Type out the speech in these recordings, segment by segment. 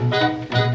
und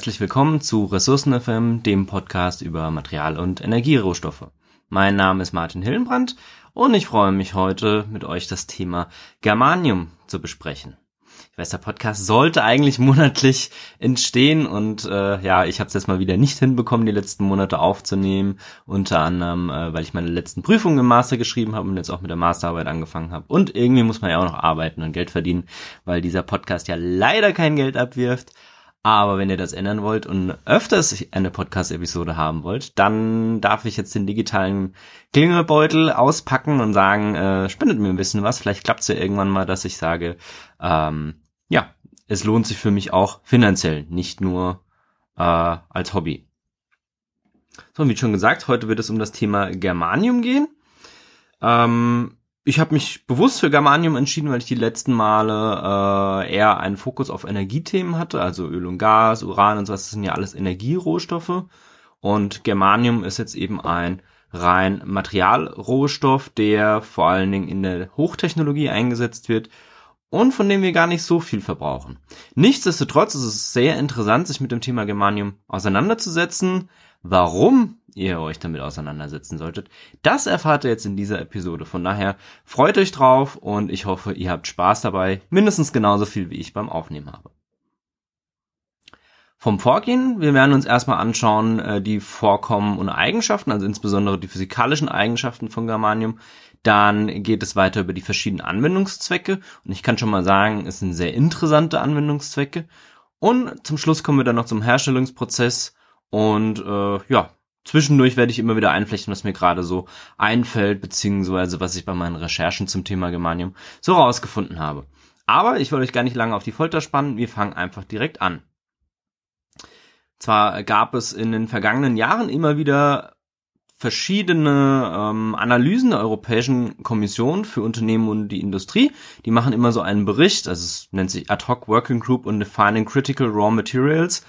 herzlich willkommen zu Ressourcen FM, dem Podcast über Material- und Energierohstoffe. Mein Name ist Martin Hillenbrand und ich freue mich heute mit euch das Thema Germanium zu besprechen. Ich weiß, der Podcast sollte eigentlich monatlich entstehen und äh, ja, ich habe es jetzt mal wieder nicht hinbekommen, die letzten Monate aufzunehmen. Unter anderem, äh, weil ich meine letzten Prüfungen im Master geschrieben habe und jetzt auch mit der Masterarbeit angefangen habe. Und irgendwie muss man ja auch noch arbeiten und Geld verdienen, weil dieser Podcast ja leider kein Geld abwirft. Aber wenn ihr das ändern wollt und öfters eine Podcast-Episode haben wollt, dann darf ich jetzt den digitalen Klingelbeutel auspacken und sagen, äh, spendet mir ein bisschen was. Vielleicht klappt es ja irgendwann mal, dass ich sage, ähm, ja, es lohnt sich für mich auch finanziell, nicht nur äh, als Hobby. So, wie schon gesagt, heute wird es um das Thema Germanium gehen. Ähm, ich habe mich bewusst für Germanium entschieden, weil ich die letzten Male äh, eher einen Fokus auf Energiethemen hatte, also Öl und Gas, Uran und sowas, das sind ja alles Energierohstoffe. Und Germanium ist jetzt eben ein rein Materialrohstoff, der vor allen Dingen in der Hochtechnologie eingesetzt wird und von dem wir gar nicht so viel verbrauchen. Nichtsdestotrotz ist es sehr interessant, sich mit dem Thema Germanium auseinanderzusetzen. Warum ihr euch damit auseinandersetzen solltet. Das erfahrt ihr jetzt in dieser Episode. Von daher freut euch drauf und ich hoffe, ihr habt Spaß dabei. Mindestens genauso viel wie ich beim Aufnehmen habe. Vom Vorgehen, wir werden uns erstmal anschauen, äh, die Vorkommen und Eigenschaften, also insbesondere die physikalischen Eigenschaften von Germanium. Dann geht es weiter über die verschiedenen Anwendungszwecke und ich kann schon mal sagen, es sind sehr interessante Anwendungszwecke. Und zum Schluss kommen wir dann noch zum Herstellungsprozess und äh, ja, Zwischendurch werde ich immer wieder einflechten, was mir gerade so einfällt, beziehungsweise was ich bei meinen Recherchen zum Thema Germanium so rausgefunden habe. Aber ich will euch gar nicht lange auf die Folter spannen, wir fangen einfach direkt an. Zwar gab es in den vergangenen Jahren immer wieder verschiedene ähm, Analysen der Europäischen Kommission für Unternehmen und die Industrie. Die machen immer so einen Bericht, also es nennt sich Ad hoc Working Group on Defining Critical Raw Materials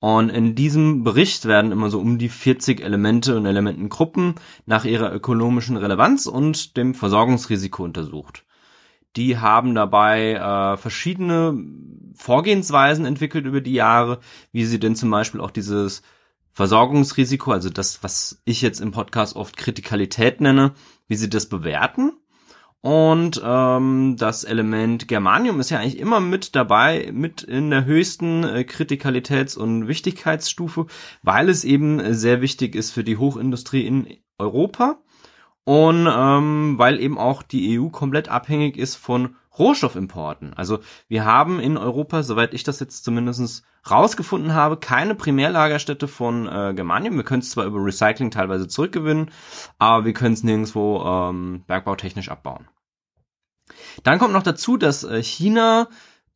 und in diesem Bericht werden immer so um die 40 Elemente und Elementengruppen nach ihrer ökonomischen Relevanz und dem Versorgungsrisiko untersucht. Die haben dabei äh, verschiedene Vorgehensweisen entwickelt über die Jahre, wie sie denn zum Beispiel auch dieses Versorgungsrisiko, also das, was ich jetzt im Podcast oft Kritikalität nenne, wie sie das bewerten und ähm, das Element Germanium ist ja eigentlich immer mit dabei, mit in der höchsten äh, Kritikalitäts- und Wichtigkeitsstufe, weil es eben sehr wichtig ist für die Hochindustrie in Europa und ähm, weil eben auch die EU komplett abhängig ist von Rohstoffimporten. Also wir haben in Europa, soweit ich das jetzt zumindest rausgefunden habe, keine Primärlagerstätte von äh, Germanium. Wir können es zwar über Recycling teilweise zurückgewinnen, aber wir können es nirgendwo ähm, bergbautechnisch abbauen. Dann kommt noch dazu, dass äh, China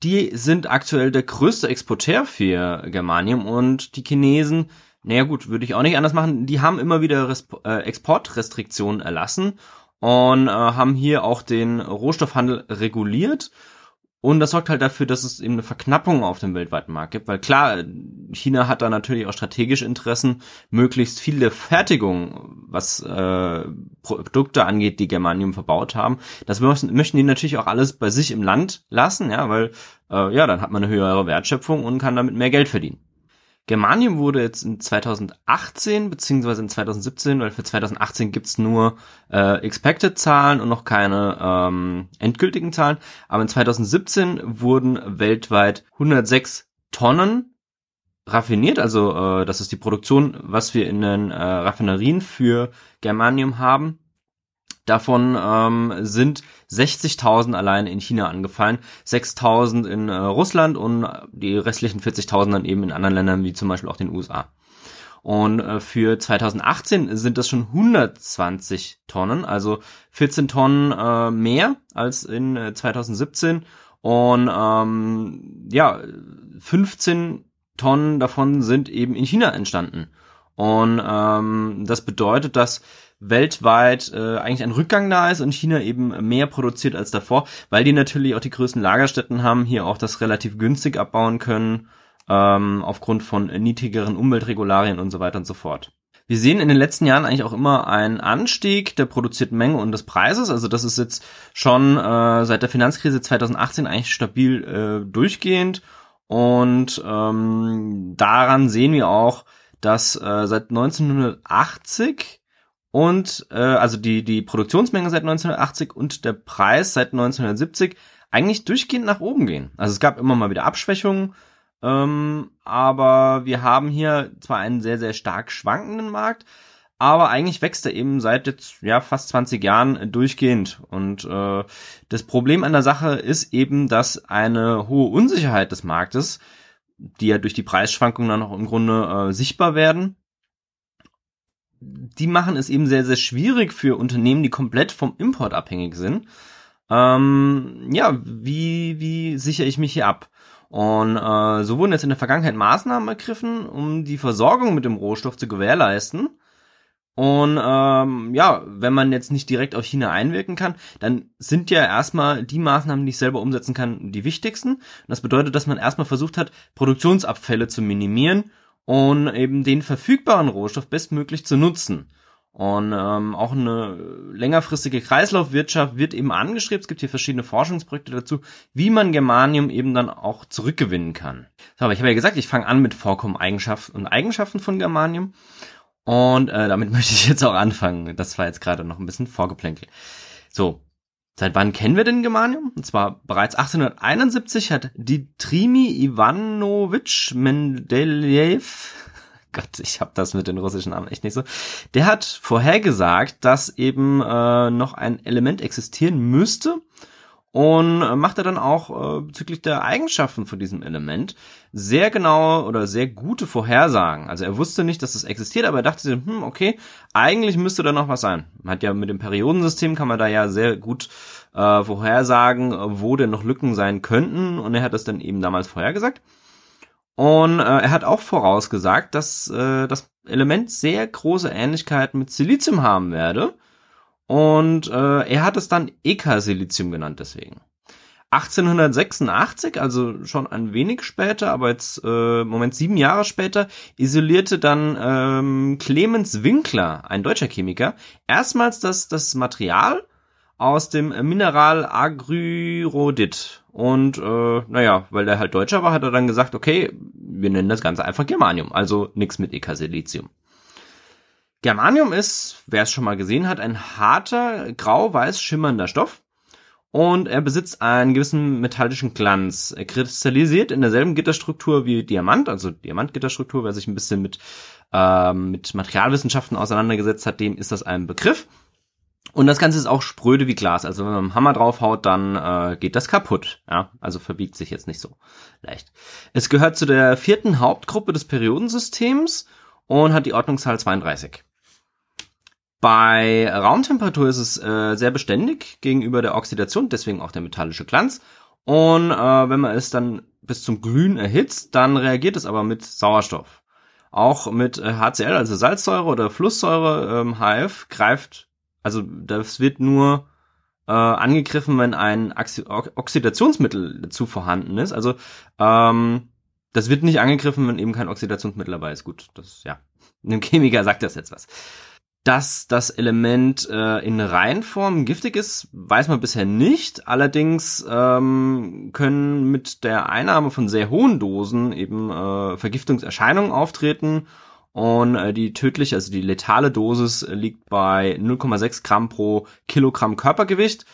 die sind aktuell der größte Exporteur für Germanium und die Chinesen, naja gut, würde ich auch nicht anders machen, die haben immer wieder Resp äh, Exportrestriktionen erlassen und äh, haben hier auch den Rohstoffhandel reguliert. Und das sorgt halt dafür, dass es eben eine Verknappung auf dem weltweiten Markt gibt, weil klar, China hat da natürlich auch strategische Interessen, möglichst viele Fertigung, was äh, Produkte angeht, die Germanium verbaut haben. Das möchten, möchten die natürlich auch alles bei sich im Land lassen, ja, weil äh, ja, dann hat man eine höhere Wertschöpfung und kann damit mehr Geld verdienen. Germanium wurde jetzt in 2018 beziehungsweise in 2017, weil für 2018 gibt's nur äh, Expected-Zahlen und noch keine ähm, endgültigen Zahlen, aber in 2017 wurden weltweit 106 Tonnen raffiniert, also äh, das ist die Produktion, was wir in den äh, Raffinerien für Germanium haben. Davon ähm, sind 60.000 allein in China angefallen, 6.000 in äh, Russland und die restlichen 40.000 dann eben in anderen Ländern wie zum Beispiel auch den USA. Und äh, für 2018 sind das schon 120 Tonnen, also 14 Tonnen äh, mehr als in äh, 2017. Und ähm, ja, 15 Tonnen davon sind eben in China entstanden. Und ähm, das bedeutet, dass weltweit äh, eigentlich ein Rückgang da ist und China eben mehr produziert als davor, weil die natürlich auch die größten Lagerstätten haben, hier auch das relativ günstig abbauen können, ähm, aufgrund von niedrigeren Umweltregularien und so weiter und so fort. Wir sehen in den letzten Jahren eigentlich auch immer einen Anstieg der produzierten Menge und des Preises. Also das ist jetzt schon äh, seit der Finanzkrise 2018 eigentlich stabil äh, durchgehend. Und ähm, daran sehen wir auch, dass äh, seit 1980 und äh, also die die Produktionsmenge seit 1980 und der Preis seit 1970 eigentlich durchgehend nach oben gehen. Also es gab immer mal wieder Abschwächungen, ähm, aber wir haben hier zwar einen sehr sehr stark schwankenden Markt, aber eigentlich wächst er eben seit jetzt ja fast 20 Jahren durchgehend und äh, das Problem an der Sache ist eben, dass eine hohe Unsicherheit des Marktes, die ja durch die Preisschwankungen dann auch im Grunde äh, sichtbar werden, die machen es eben sehr, sehr schwierig für Unternehmen, die komplett vom Import abhängig sind. Ähm, ja, wie, wie sichere ich mich hier ab? Und äh, so wurden jetzt in der Vergangenheit Maßnahmen ergriffen, um die Versorgung mit dem Rohstoff zu gewährleisten. Und ähm, ja, wenn man jetzt nicht direkt auf China einwirken kann, dann sind ja erstmal die Maßnahmen, die ich selber umsetzen kann, die wichtigsten. Und das bedeutet, dass man erstmal versucht hat, Produktionsabfälle zu minimieren und eben den verfügbaren Rohstoff bestmöglich zu nutzen. Und ähm, auch eine längerfristige Kreislaufwirtschaft wird eben angestrebt. Es gibt hier verschiedene Forschungsprojekte dazu, wie man Germanium eben dann auch zurückgewinnen kann. So, aber ich habe ja gesagt, ich fange an mit Vorkommen-Eigenschaften und Eigenschaften von Germanium. Und äh, damit möchte ich jetzt auch anfangen. Das war jetzt gerade noch ein bisschen vorgeplänkelt. So, Seit wann kennen wir denn Germanium? Und zwar bereits 1871 hat Ditrimi Ivanovich Mendeleev Gott, ich habe das mit den russischen Namen echt nicht so. Der hat vorhergesagt, dass eben äh, noch ein Element existieren müsste, und macht er dann auch äh, bezüglich der Eigenschaften von diesem Element sehr genaue oder sehr gute Vorhersagen. Also er wusste nicht, dass es existiert, aber er dachte sich, hm, okay, eigentlich müsste da noch was sein. Man hat ja mit dem Periodensystem kann man da ja sehr gut äh, vorhersagen, wo denn noch Lücken sein könnten und er hat das dann eben damals vorhergesagt. Und äh, er hat auch vorausgesagt, dass äh, das Element sehr große Ähnlichkeiten mit Silizium haben werde und äh, er hat es dann Eka-Silizium genannt deswegen. 1886, also schon ein wenig später, aber jetzt äh, Moment sieben Jahre später, isolierte dann ähm, Clemens Winkler, ein deutscher Chemiker, erstmals das, das Material aus dem Mineral Agryrodit. Und äh, naja, weil der halt Deutscher war, hat er dann gesagt, okay, wir nennen das Ganze einfach Germanium, also nichts mit Eka-Silizium. Germanium ist, wer es schon mal gesehen hat, ein harter, grau-weiß schimmernder Stoff und er besitzt einen gewissen metallischen Glanz. Er kristallisiert in derselben Gitterstruktur wie Diamant, also Diamantgitterstruktur, wer sich ein bisschen mit, ähm, mit Materialwissenschaften auseinandergesetzt hat, dem ist das ein Begriff. Und das Ganze ist auch spröde wie Glas. Also wenn man einen Hammer draufhaut, dann äh, geht das kaputt. Ja, also verbiegt sich jetzt nicht so leicht. Es gehört zu der vierten Hauptgruppe des Periodensystems und hat die Ordnungszahl 32. Bei Raumtemperatur ist es äh, sehr beständig gegenüber der Oxidation, deswegen auch der metallische Glanz. Und äh, wenn man es dann bis zum Glühen erhitzt, dann reagiert es aber mit Sauerstoff. Auch mit äh, HCl, also Salzsäure oder Flusssäure, ähm, HF, greift, also das wird nur äh, angegriffen, wenn ein Oxi Oxidationsmittel dazu vorhanden ist. Also ähm, das wird nicht angegriffen, wenn eben kein Oxidationsmittel dabei ist. Gut, das ja. Einem Chemiker sagt das jetzt was. Dass das Element äh, in Reinform giftig ist, weiß man bisher nicht. Allerdings ähm, können mit der Einnahme von sehr hohen Dosen eben äh, Vergiftungserscheinungen auftreten. Und äh, die tödliche, also die letale Dosis liegt bei 0,6 Gramm pro Kilogramm Körpergewicht.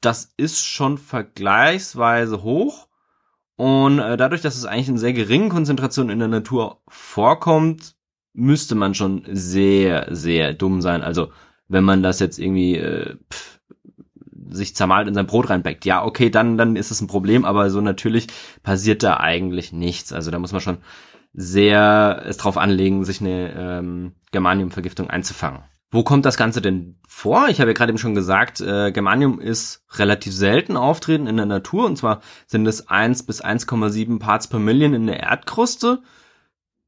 Das ist schon vergleichsweise hoch. Und äh, dadurch, dass es eigentlich in sehr geringen Konzentrationen in der Natur vorkommt, müsste man schon sehr, sehr dumm sein. Also wenn man das jetzt irgendwie äh, pff, sich zermalt in sein Brot reinbackt, ja, okay, dann, dann ist es ein Problem, aber so natürlich passiert da eigentlich nichts. Also da muss man schon sehr es drauf anlegen, sich eine ähm, Germaniumvergiftung einzufangen. Wo kommt das Ganze denn vor? Ich habe ja gerade eben schon gesagt, äh, Germanium ist relativ selten auftreten in der Natur und zwar sind es 1 bis 1,7 Parts per Million in der Erdkruste.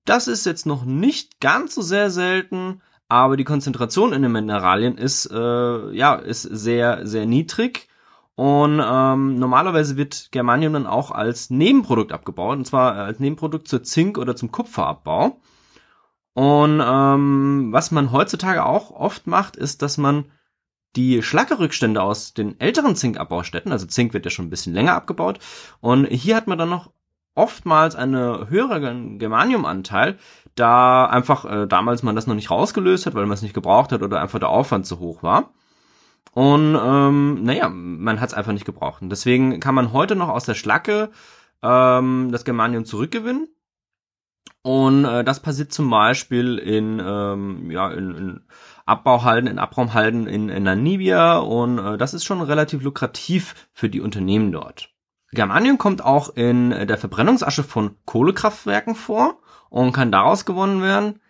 Das ist jetzt noch nicht ganz so sehr selten, aber die Konzentration in den Mineralien ist äh, ja ist sehr sehr niedrig und ähm, normalerweise wird Germanium dann auch als Nebenprodukt abgebaut, und zwar als Nebenprodukt zur Zink- oder zum Kupferabbau. Und ähm, was man heutzutage auch oft macht, ist, dass man die Schlackerrückstände aus den älteren Zinkabbaustätten, also Zink wird ja schon ein bisschen länger abgebaut, und hier hat man dann noch oftmals eine höhere Germaniumanteil, da einfach äh, damals man das noch nicht rausgelöst hat, weil man es nicht gebraucht hat oder einfach der Aufwand zu hoch war. Und ähm, naja, man hat es einfach nicht gebraucht. Und deswegen kann man heute noch aus der Schlacke ähm, das Germanium zurückgewinnen. Und äh, das passiert zum Beispiel in, ähm, ja, in, in Abbauhalden, in Abraumhalden in, in Namibia und äh, das ist schon relativ lukrativ für die Unternehmen dort. Germanium kommt auch in der Verbrennungsasche von Kohlekraftwerken vor und kann daraus gewonnen werden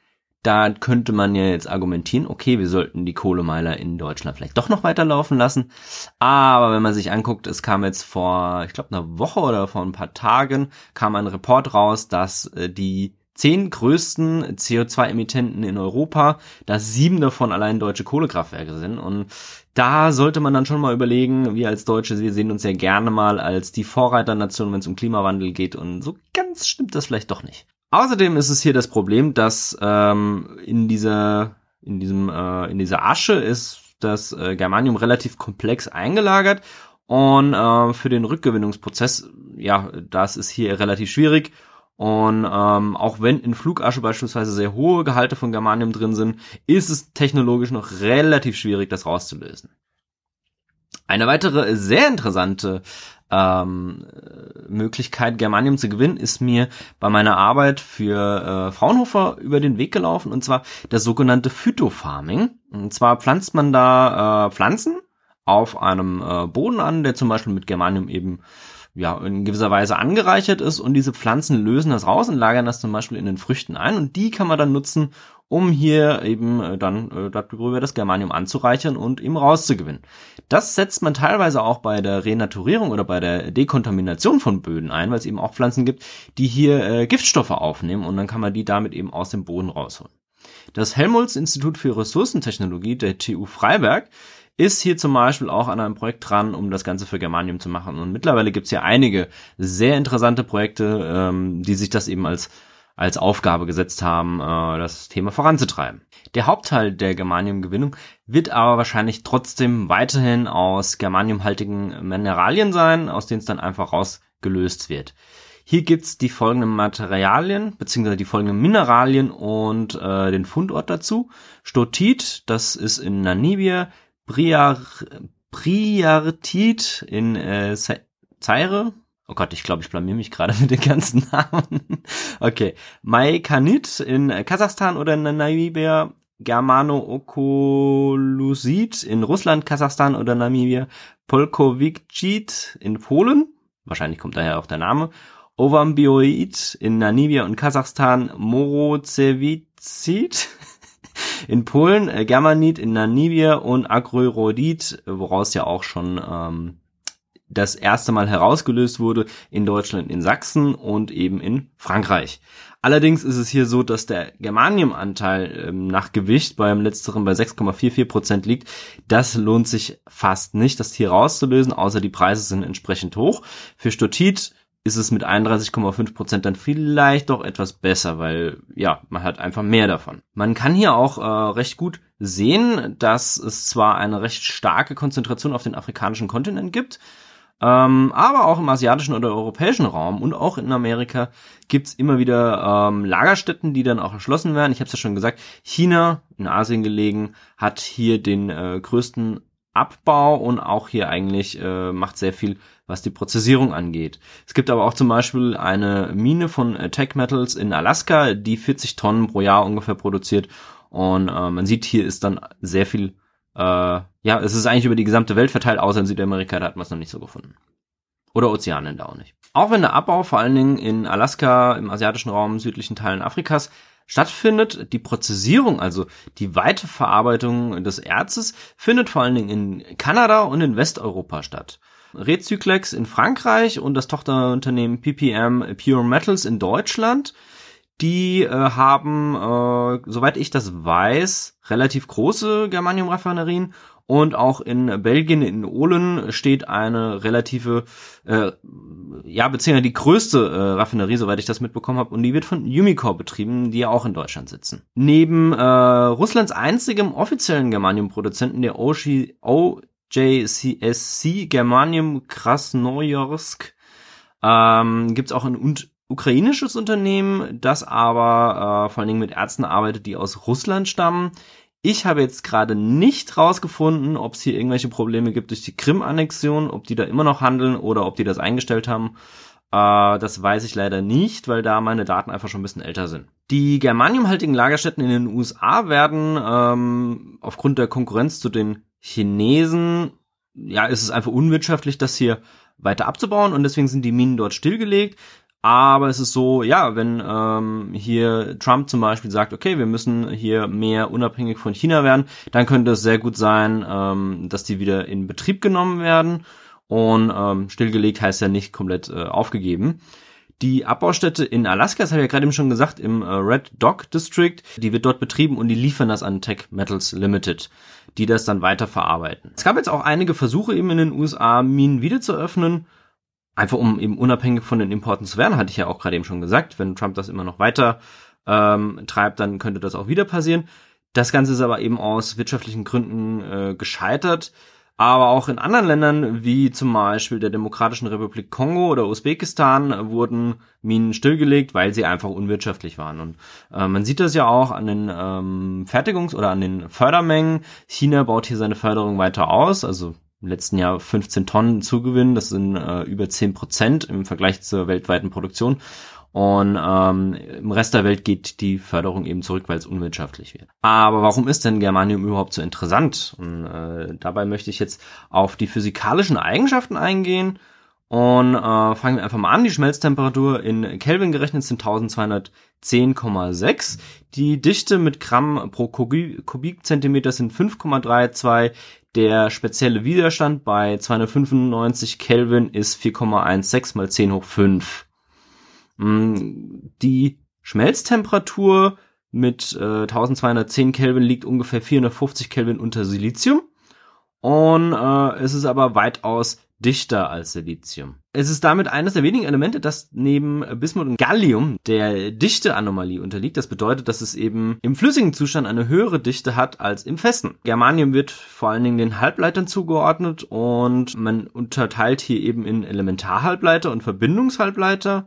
da könnte man ja jetzt argumentieren, okay, wir sollten die Kohlemeiler in Deutschland vielleicht doch noch weiterlaufen lassen. Aber wenn man sich anguckt, es kam jetzt vor, ich glaube, einer Woche oder vor ein paar Tagen, kam ein Report raus, dass äh, die zehn größten CO2-Emittenten in Europa, dass sieben davon allein deutsche Kohlekraftwerke sind. Und da sollte man dann schon mal überlegen, wir als Deutsche, wir sehen uns ja gerne mal als die Vorreiternation, wenn es um Klimawandel geht. Und so ganz stimmt das vielleicht doch nicht. Außerdem ist es hier das Problem, dass ähm, in dieser in diesem äh, in dieser Asche ist das äh, Germanium relativ komplex eingelagert und äh, für den Rückgewinnungsprozess, ja, das ist hier relativ schwierig. Und ähm, auch wenn in Flugasche beispielsweise sehr hohe Gehalte von Germanium drin sind, ist es technologisch noch relativ schwierig, das rauszulösen. Eine weitere sehr interessante ähm, Möglichkeit, Germanium zu gewinnen, ist mir bei meiner Arbeit für äh, Fraunhofer über den Weg gelaufen, und zwar das sogenannte Phytofarming. Und zwar pflanzt man da äh, Pflanzen auf einem äh, Boden an, der zum Beispiel mit Germanium eben ja, in gewisser Weise angereichert ist und diese Pflanzen lösen das raus und lagern das zum Beispiel in den Früchten ein und die kann man dann nutzen, um hier eben äh, dann äh, darüber das Germanium anzureichern und eben rauszugewinnen. Das setzt man teilweise auch bei der Renaturierung oder bei der Dekontamination von Böden ein, weil es eben auch Pflanzen gibt, die hier äh, Giftstoffe aufnehmen und dann kann man die damit eben aus dem Boden rausholen. Das Helmholtz Institut für Ressourcentechnologie der TU Freiberg ist hier zum Beispiel auch an einem Projekt dran, um das Ganze für Germanium zu machen. Und mittlerweile gibt es hier einige sehr interessante Projekte, ähm, die sich das eben als als Aufgabe gesetzt haben, äh, das Thema voranzutreiben. Der Hauptteil der Germaniumgewinnung wird aber wahrscheinlich trotzdem weiterhin aus germaniumhaltigen Mineralien sein, aus denen es dann einfach rausgelöst wird. Hier gibt's die folgenden Materialien beziehungsweise die folgenden Mineralien und äh, den Fundort dazu. Stotit, das ist in Namibia, Briar, Briartit in äh, Zaire, Oh Gott, ich glaube, ich blamier mich gerade mit den ganzen Namen. okay. Maikanit in Kasachstan oder in Namibia. Germano-Okolusit in Russland, Kasachstan oder Namibia. Polkovikcit in Polen. Wahrscheinlich kommt daher auch der Name. Ovambioid in Namibia und Kasachstan. Morozevizid in Polen. Äh, Germanit in Namibia und Agrorodit, woraus ja auch schon ähm, das erste Mal herausgelöst wurde in Deutschland, in Sachsen und eben in Frankreich. Allerdings ist es hier so, dass der Germaniumanteil ähm, nach Gewicht beim letzteren bei 6,44 Prozent liegt. Das lohnt sich fast nicht, das hier rauszulösen, außer die Preise sind entsprechend hoch. Für Stotit ist es mit 31,5 Prozent dann vielleicht doch etwas besser, weil ja, man hat einfach mehr davon. Man kann hier auch äh, recht gut sehen, dass es zwar eine recht starke Konzentration auf den afrikanischen Kontinent gibt, ähm, aber auch im asiatischen oder europäischen Raum und auch in Amerika gibt's immer wieder ähm, Lagerstätten, die dann auch erschlossen werden. Ich habe es ja schon gesagt, China, in Asien gelegen, hat hier den äh, größten Abbau und auch hier eigentlich äh, macht sehr viel, was die Prozessierung angeht. Es gibt aber auch zum Beispiel eine Mine von äh, Tech Metals in Alaska, die 40 Tonnen pro Jahr ungefähr produziert. Und äh, man sieht, hier ist dann sehr viel äh, ja, es ist eigentlich über die gesamte Welt verteilt, außer in Südamerika, da hat man es noch nicht so gefunden. oder Ozeanländer auch nicht. Auch wenn der Abbau vor allen Dingen in Alaska, im asiatischen Raum, südlichen Teilen Afrikas stattfindet, die Prozessierung, also die Weiterverarbeitung des Erzes, findet vor allen Dingen in Kanada und in Westeuropa statt. Recyclex in Frankreich und das Tochterunternehmen PPM Pure Metals in Deutschland die äh, haben, äh, soweit ich das weiß, relativ große Germanium-Raffinerien und auch in Belgien, in Ohlen, steht eine relative, äh, ja, beziehungsweise die größte äh, Raffinerie, soweit ich das mitbekommen habe, und die wird von Umicore betrieben, die ja auch in Deutschland sitzen. Neben äh, Russlands einzigem offiziellen Germanium-Produzenten, der OJCSC Germanium Krasnojarsk, ähm, gibt es auch in ukrainisches Unternehmen, das aber äh, vor allen Dingen mit Ärzten arbeitet, die aus Russland stammen. Ich habe jetzt gerade nicht rausgefunden, ob es hier irgendwelche Probleme gibt durch die Krim-Annexion, ob die da immer noch handeln oder ob die das eingestellt haben. Äh, das weiß ich leider nicht, weil da meine Daten einfach schon ein bisschen älter sind. Die germaniumhaltigen Lagerstätten in den USA werden ähm, aufgrund der Konkurrenz zu den Chinesen, ja, ist es einfach unwirtschaftlich, das hier weiter abzubauen und deswegen sind die Minen dort stillgelegt. Aber es ist so, ja, wenn ähm, hier Trump zum Beispiel sagt, okay, wir müssen hier mehr unabhängig von China werden, dann könnte es sehr gut sein, ähm, dass die wieder in Betrieb genommen werden. Und ähm, stillgelegt heißt ja nicht komplett äh, aufgegeben. Die Abbaustätte in Alaska, das habe ich ja gerade eben schon gesagt, im äh, Red Dog District, die wird dort betrieben und die liefern das an Tech Metals Limited, die das dann weiter verarbeiten. Es gab jetzt auch einige Versuche eben in den USA, Minen wieder zu öffnen einfach um eben unabhängig von den Importen zu werden, hatte ich ja auch gerade eben schon gesagt, wenn Trump das immer noch weiter ähm, treibt, dann könnte das auch wieder passieren. Das Ganze ist aber eben aus wirtschaftlichen Gründen äh, gescheitert. Aber auch in anderen Ländern, wie zum Beispiel der Demokratischen Republik Kongo oder Usbekistan, wurden Minen stillgelegt, weil sie einfach unwirtschaftlich waren. Und äh, man sieht das ja auch an den ähm, Fertigungs- oder an den Fördermengen. China baut hier seine Förderung weiter aus. Also im letzten Jahr 15 Tonnen Zugewinn. Das sind äh, über 10 Prozent im Vergleich zur weltweiten Produktion. Und ähm, im Rest der Welt geht die Förderung eben zurück, weil es unwirtschaftlich wird. Aber warum ist denn Germanium überhaupt so interessant? Und, äh, dabei möchte ich jetzt auf die physikalischen Eigenschaften eingehen. Und äh, fangen wir einfach mal an. Die Schmelztemperatur in Kelvin gerechnet sind 1210,6. Die Dichte mit Gramm pro Kubikzentimeter sind 5,32. Der spezielle Widerstand bei 295 Kelvin ist 4,16 mal 10 hoch 5. Mm, die Schmelztemperatur mit äh, 1210 Kelvin liegt ungefähr 450 Kelvin unter Silizium. Und äh, es ist aber weitaus dichter als Silizium. Es ist damit eines der wenigen Elemente, das neben Bismut und Gallium der Dichteanomalie unterliegt. Das bedeutet, dass es eben im flüssigen Zustand eine höhere Dichte hat als im festen. Germanium wird vor allen Dingen den Halbleitern zugeordnet und man unterteilt hier eben in Elementarhalbleiter und Verbindungshalbleiter.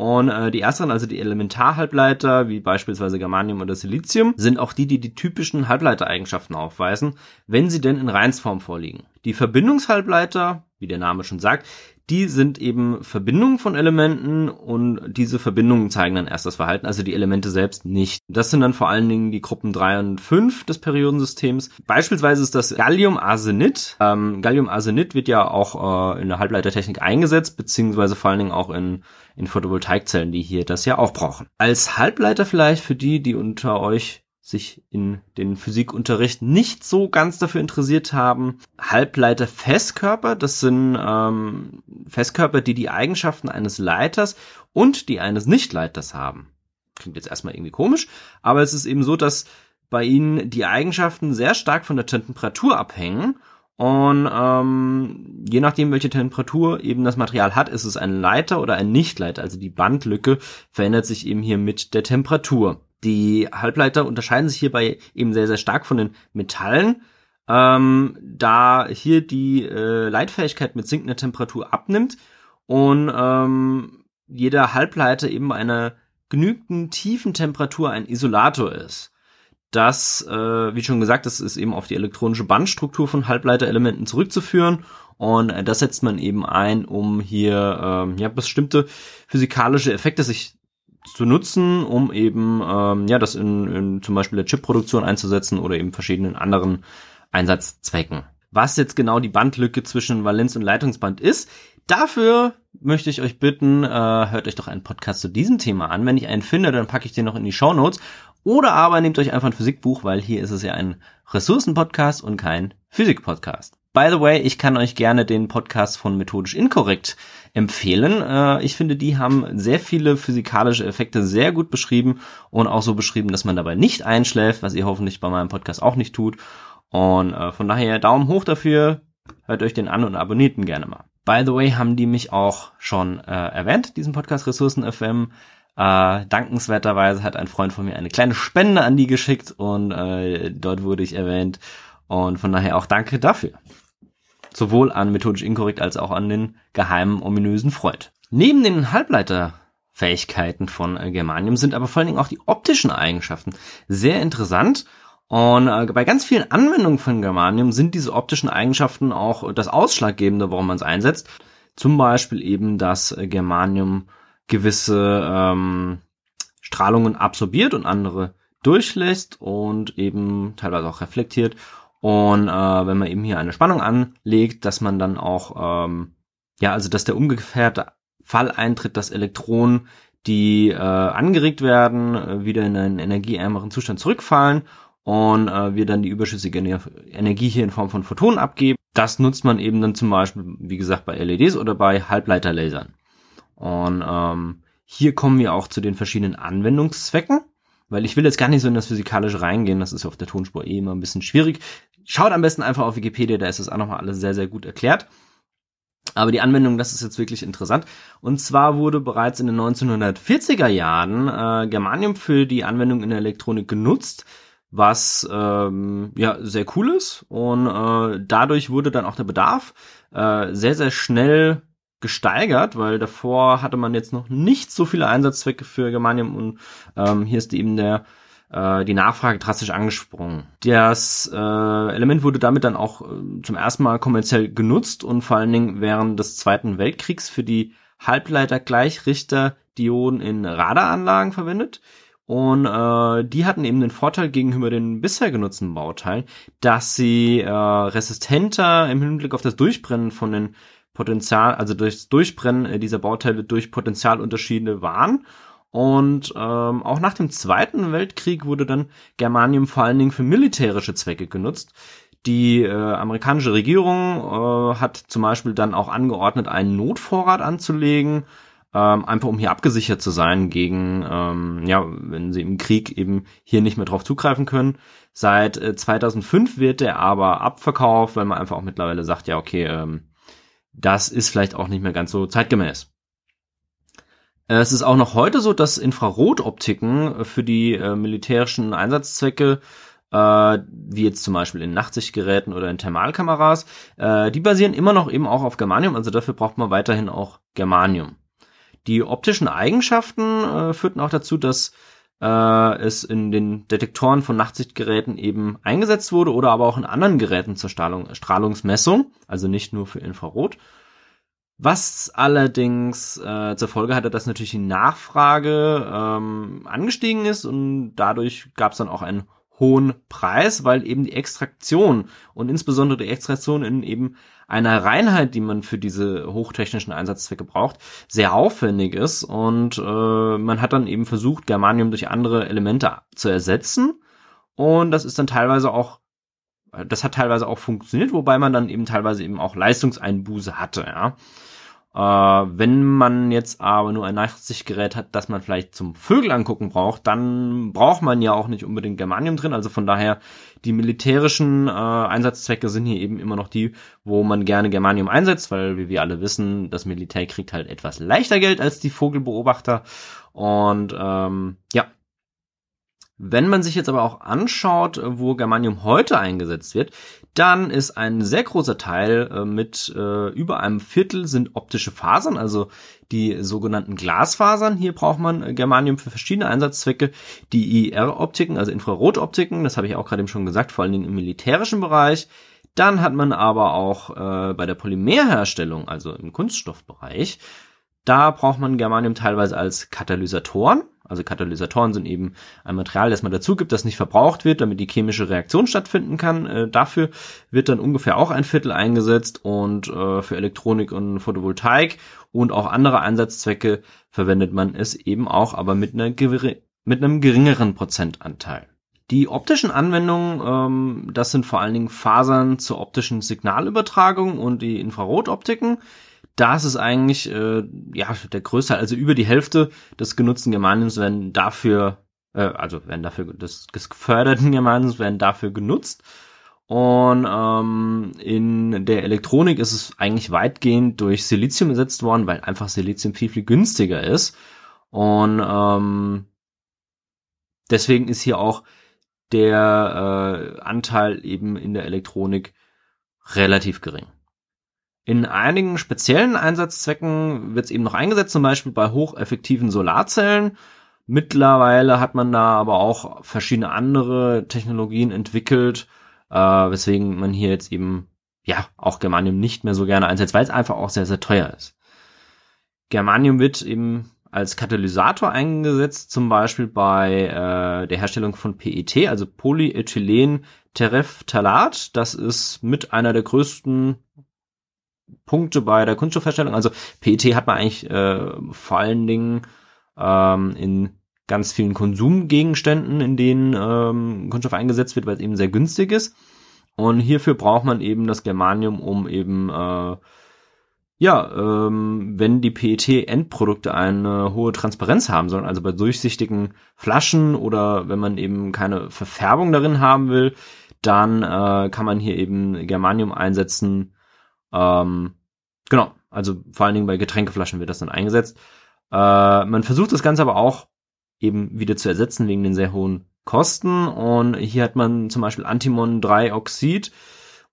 Und äh, die ersteren, also die Elementarhalbleiter, wie beispielsweise Germanium oder Silizium, sind auch die, die die typischen Halbleitereigenschaften aufweisen, wenn sie denn in Reinsform vorliegen. Die Verbindungshalbleiter, wie der Name schon sagt, die sind eben Verbindungen von Elementen und diese Verbindungen zeigen dann erst das Verhalten, also die Elemente selbst nicht. Das sind dann vor allen Dingen die Gruppen 3 und 5 des Periodensystems. Beispielsweise ist das Gallium-Arsenid. Ähm, Gallium-Arsenid wird ja auch äh, in der Halbleitertechnik eingesetzt, beziehungsweise vor allen Dingen auch in, in Photovoltaikzellen, die hier das ja auch brauchen. Als Halbleiter vielleicht für die, die unter euch sich in den Physikunterricht nicht so ganz dafür interessiert haben. Halbleiter-Festkörper, das sind ähm, Festkörper, die die Eigenschaften eines Leiters und die eines Nichtleiters haben. Klingt jetzt erstmal irgendwie komisch, aber es ist eben so, dass bei ihnen die Eigenschaften sehr stark von der Temperatur abhängen und ähm, je nachdem, welche Temperatur eben das Material hat, ist es ein Leiter oder ein Nichtleiter. Also die Bandlücke verändert sich eben hier mit der Temperatur. Die Halbleiter unterscheiden sich hierbei eben sehr, sehr stark von den Metallen, ähm, da hier die äh, Leitfähigkeit mit sinkender Temperatur abnimmt und ähm, jeder Halbleiter eben bei einer genügend tiefen Temperatur ein Isolator ist. Das, äh, wie schon gesagt, das ist eben auf die elektronische Bandstruktur von Halbleiterelementen zurückzuführen und äh, das setzt man eben ein, um hier ähm, ja bestimmte physikalische Effekte sich zu nutzen, um eben ähm, ja das in, in zum Beispiel der Chipproduktion einzusetzen oder eben verschiedenen anderen Einsatzzwecken. was jetzt genau die Bandlücke zwischen Valenz und Leitungsband ist. Dafür möchte ich euch bitten, äh, hört euch doch einen Podcast zu diesem Thema an. Wenn ich einen finde, dann packe ich den noch in die Show Notes. Oder aber nehmt euch einfach ein Physikbuch, weil hier ist es ja ein Ressourcenpodcast und kein Physikpodcast. By the way, ich kann euch gerne den Podcast von Methodisch Inkorrekt empfehlen. Äh, ich finde, die haben sehr viele physikalische Effekte sehr gut beschrieben und auch so beschrieben, dass man dabei nicht einschläft, was ihr hoffentlich bei meinem Podcast auch nicht tut. Und äh, von daher Daumen hoch dafür. Hört euch den an und abonniert ihn gerne mal. By the way, haben die mich auch schon äh, erwähnt, diesen Podcast Ressourcen FM. Äh, dankenswerterweise hat ein Freund von mir eine kleine Spende an die geschickt und äh, dort wurde ich erwähnt. Und von daher auch danke dafür sowohl an methodisch inkorrekt als auch an den geheimen ominösen Freud. Neben den Halbleiterfähigkeiten von äh, Germanium sind aber vor allen Dingen auch die optischen Eigenschaften sehr interessant. Und äh, bei ganz vielen Anwendungen von Germanium sind diese optischen Eigenschaften auch das Ausschlaggebende, warum man es einsetzt. Zum Beispiel eben, dass Germanium gewisse ähm, Strahlungen absorbiert und andere durchlässt und eben teilweise auch reflektiert und äh, wenn man eben hier eine Spannung anlegt, dass man dann auch, ähm, ja, also dass der umgekehrte Fall eintritt, dass Elektronen, die äh, angeregt werden, äh, wieder in einen energieärmeren Zustand zurückfallen und äh, wir dann die überschüssige Energie hier in Form von Photonen abgeben. Das nutzt man eben dann zum Beispiel, wie gesagt, bei LEDs oder bei Halbleiterlasern. Und ähm, hier kommen wir auch zu den verschiedenen Anwendungszwecken, weil ich will jetzt gar nicht so in das Physikalische reingehen, das ist auf der Tonspur eh immer ein bisschen schwierig. Schaut am besten einfach auf Wikipedia, da ist es auch nochmal alles sehr, sehr gut erklärt. Aber die Anwendung, das ist jetzt wirklich interessant. Und zwar wurde bereits in den 1940er Jahren äh, Germanium für die Anwendung in der Elektronik genutzt, was ähm, ja sehr cool ist. Und äh, dadurch wurde dann auch der Bedarf äh, sehr, sehr schnell gesteigert, weil davor hatte man jetzt noch nicht so viele Einsatzzwecke für Germanium und ähm, hier ist eben der äh, die Nachfrage drastisch angesprungen. Das äh, Element wurde damit dann auch äh, zum ersten Mal kommerziell genutzt und vor allen Dingen während des Zweiten Weltkriegs für die Halbleiter-Gleichrichter-Dioden in Radaranlagen verwendet. Und äh, die hatten eben den Vorteil gegenüber den bisher genutzten Bauteilen, dass sie äh, resistenter im Hinblick auf das Durchbrennen von den Potenzial, also durchs Durchbrennen dieser Bauteile durch Potentialunterschiede waren und ähm, auch nach dem Zweiten Weltkrieg wurde dann Germanium vor allen Dingen für militärische Zwecke genutzt. Die äh, amerikanische Regierung äh, hat zum Beispiel dann auch angeordnet, einen Notvorrat anzulegen, ähm, einfach um hier abgesichert zu sein gegen, ähm, ja, wenn sie im Krieg eben hier nicht mehr drauf zugreifen können. Seit äh, 2005 wird der aber abverkauft, weil man einfach auch mittlerweile sagt, ja, okay, ähm, das ist vielleicht auch nicht mehr ganz so zeitgemäß. Äh, es ist auch noch heute so, dass Infrarotoptiken für die äh, militärischen Einsatzzwecke äh, wie jetzt zum Beispiel in Nachtsichtgeräten oder in Thermalkameras, äh, die basieren immer noch eben auch auf Germanium, also dafür braucht man weiterhin auch Germanium. Die optischen Eigenschaften äh, führten auch dazu, dass äh, es in den Detektoren von Nachtsichtgeräten eben eingesetzt wurde oder aber auch in anderen Geräten zur Strahlung, Strahlungsmessung, also nicht nur für Infrarot. Was allerdings äh, zur Folge hatte, dass natürlich die Nachfrage ähm, angestiegen ist und dadurch gab es dann auch einen hohen Preis, weil eben die Extraktion und insbesondere die Extraktion in eben einer Reinheit, die man für diese hochtechnischen Einsatzzwecke braucht, sehr aufwendig ist und äh, man hat dann eben versucht, Germanium durch andere Elemente zu ersetzen und das ist dann teilweise auch das hat teilweise auch funktioniert, wobei man dann eben teilweise eben auch Leistungseinbuße hatte, ja. Äh, wenn man jetzt aber nur ein Nachtsichtgerät hat, das man vielleicht zum Vögel angucken braucht, dann braucht man ja auch nicht unbedingt Germanium drin. Also von daher, die militärischen äh, Einsatzzwecke sind hier eben immer noch die, wo man gerne Germanium einsetzt, weil wie wir alle wissen, das Militär kriegt halt etwas leichter Geld als die Vogelbeobachter. Und ähm, ja, wenn man sich jetzt aber auch anschaut, wo Germanium heute eingesetzt wird, dann ist ein sehr großer Teil äh, mit äh, über einem Viertel sind optische Fasern, also die sogenannten Glasfasern. Hier braucht man Germanium für verschiedene Einsatzzwecke. Die IR-Optiken, also Infrarotoptiken, das habe ich auch gerade eben schon gesagt, vor allen Dingen im militärischen Bereich. Dann hat man aber auch äh, bei der Polymerherstellung, also im Kunststoffbereich, da braucht man Germanium teilweise als Katalysatoren, Also Katalysatoren sind eben ein Material, das man dazu gibt, das nicht verbraucht wird, damit die chemische Reaktion stattfinden kann. Äh, dafür wird dann ungefähr auch ein Viertel eingesetzt und äh, für Elektronik und Photovoltaik und auch andere Einsatzzwecke verwendet man es eben auch, aber mit, einer, mit einem geringeren Prozentanteil. Die optischen Anwendungen, ähm, das sind vor allen Dingen Fasern zur optischen Signalübertragung und die Infrarotoptiken da ist eigentlich äh, ja der größte, also über die Hälfte des genutzten Germaniums werden dafür, äh, also werden dafür des, des geförderten Germaniums werden dafür genutzt. Und ähm, in der Elektronik ist es eigentlich weitgehend durch Silizium ersetzt worden, weil einfach Silizium viel, viel günstiger ist. Und ähm, deswegen ist hier auch der äh, Anteil eben in der Elektronik relativ gering. In einigen speziellen Einsatzzwecken wird es eben noch eingesetzt, zum Beispiel bei hocheffektiven Solarzellen. Mittlerweile hat man da aber auch verschiedene andere Technologien entwickelt, äh, weswegen man hier jetzt eben ja auch Germanium nicht mehr so gerne einsetzt, weil es einfach auch sehr, sehr teuer ist. Germanium wird eben als Katalysator eingesetzt, zum Beispiel bei äh, der Herstellung von PET, also Polyethylen Terephthalat. Das ist mit einer der größten Punkte bei der Kunststoffherstellung. Also PET hat man eigentlich äh, vor allen Dingen ähm, in ganz vielen Konsumgegenständen, in denen ähm, Kunststoff eingesetzt wird, weil es eben sehr günstig ist. Und hierfür braucht man eben das Germanium, um eben äh, ja, ähm, wenn die PET-Endprodukte eine hohe Transparenz haben sollen, also bei durchsichtigen Flaschen oder wenn man eben keine Verfärbung darin haben will, dann äh, kann man hier eben Germanium einsetzen, ähm, genau, also vor allen Dingen bei Getränkeflaschen wird das dann eingesetzt. Äh, man versucht das Ganze aber auch eben wieder zu ersetzen wegen den sehr hohen Kosten. Und hier hat man zum Beispiel Antimon 3 Oxid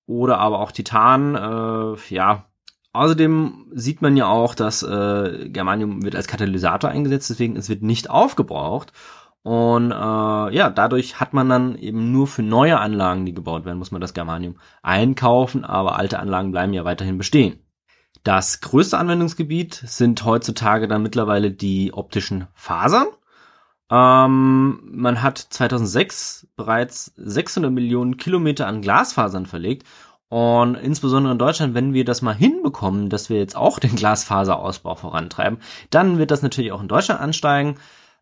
oder aber auch Titan. Äh, ja, außerdem sieht man ja auch, dass äh, Germanium wird als Katalysator eingesetzt, deswegen es wird nicht aufgebraucht. Und äh, ja, dadurch hat man dann eben nur für neue Anlagen, die gebaut werden, muss man das Germanium einkaufen, aber alte Anlagen bleiben ja weiterhin bestehen. Das größte Anwendungsgebiet sind heutzutage dann mittlerweile die optischen Fasern. Ähm, man hat 2006 bereits 600 Millionen Kilometer an Glasfasern verlegt und insbesondere in Deutschland, wenn wir das mal hinbekommen, dass wir jetzt auch den Glasfaserausbau vorantreiben, dann wird das natürlich auch in Deutschland ansteigen.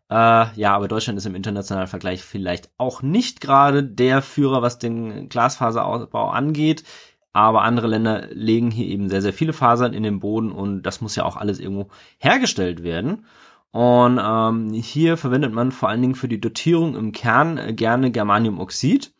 Äh, ja, aber Deutschland ist im internationalen Vergleich vielleicht auch nicht gerade der Führer, was den Glasfaserausbau angeht. Aber andere Länder legen hier eben sehr, sehr viele Fasern in den Boden und das muss ja auch alles irgendwo hergestellt werden. Und ähm, hier verwendet man vor allen Dingen für die Dotierung im Kern gerne Germaniumoxid.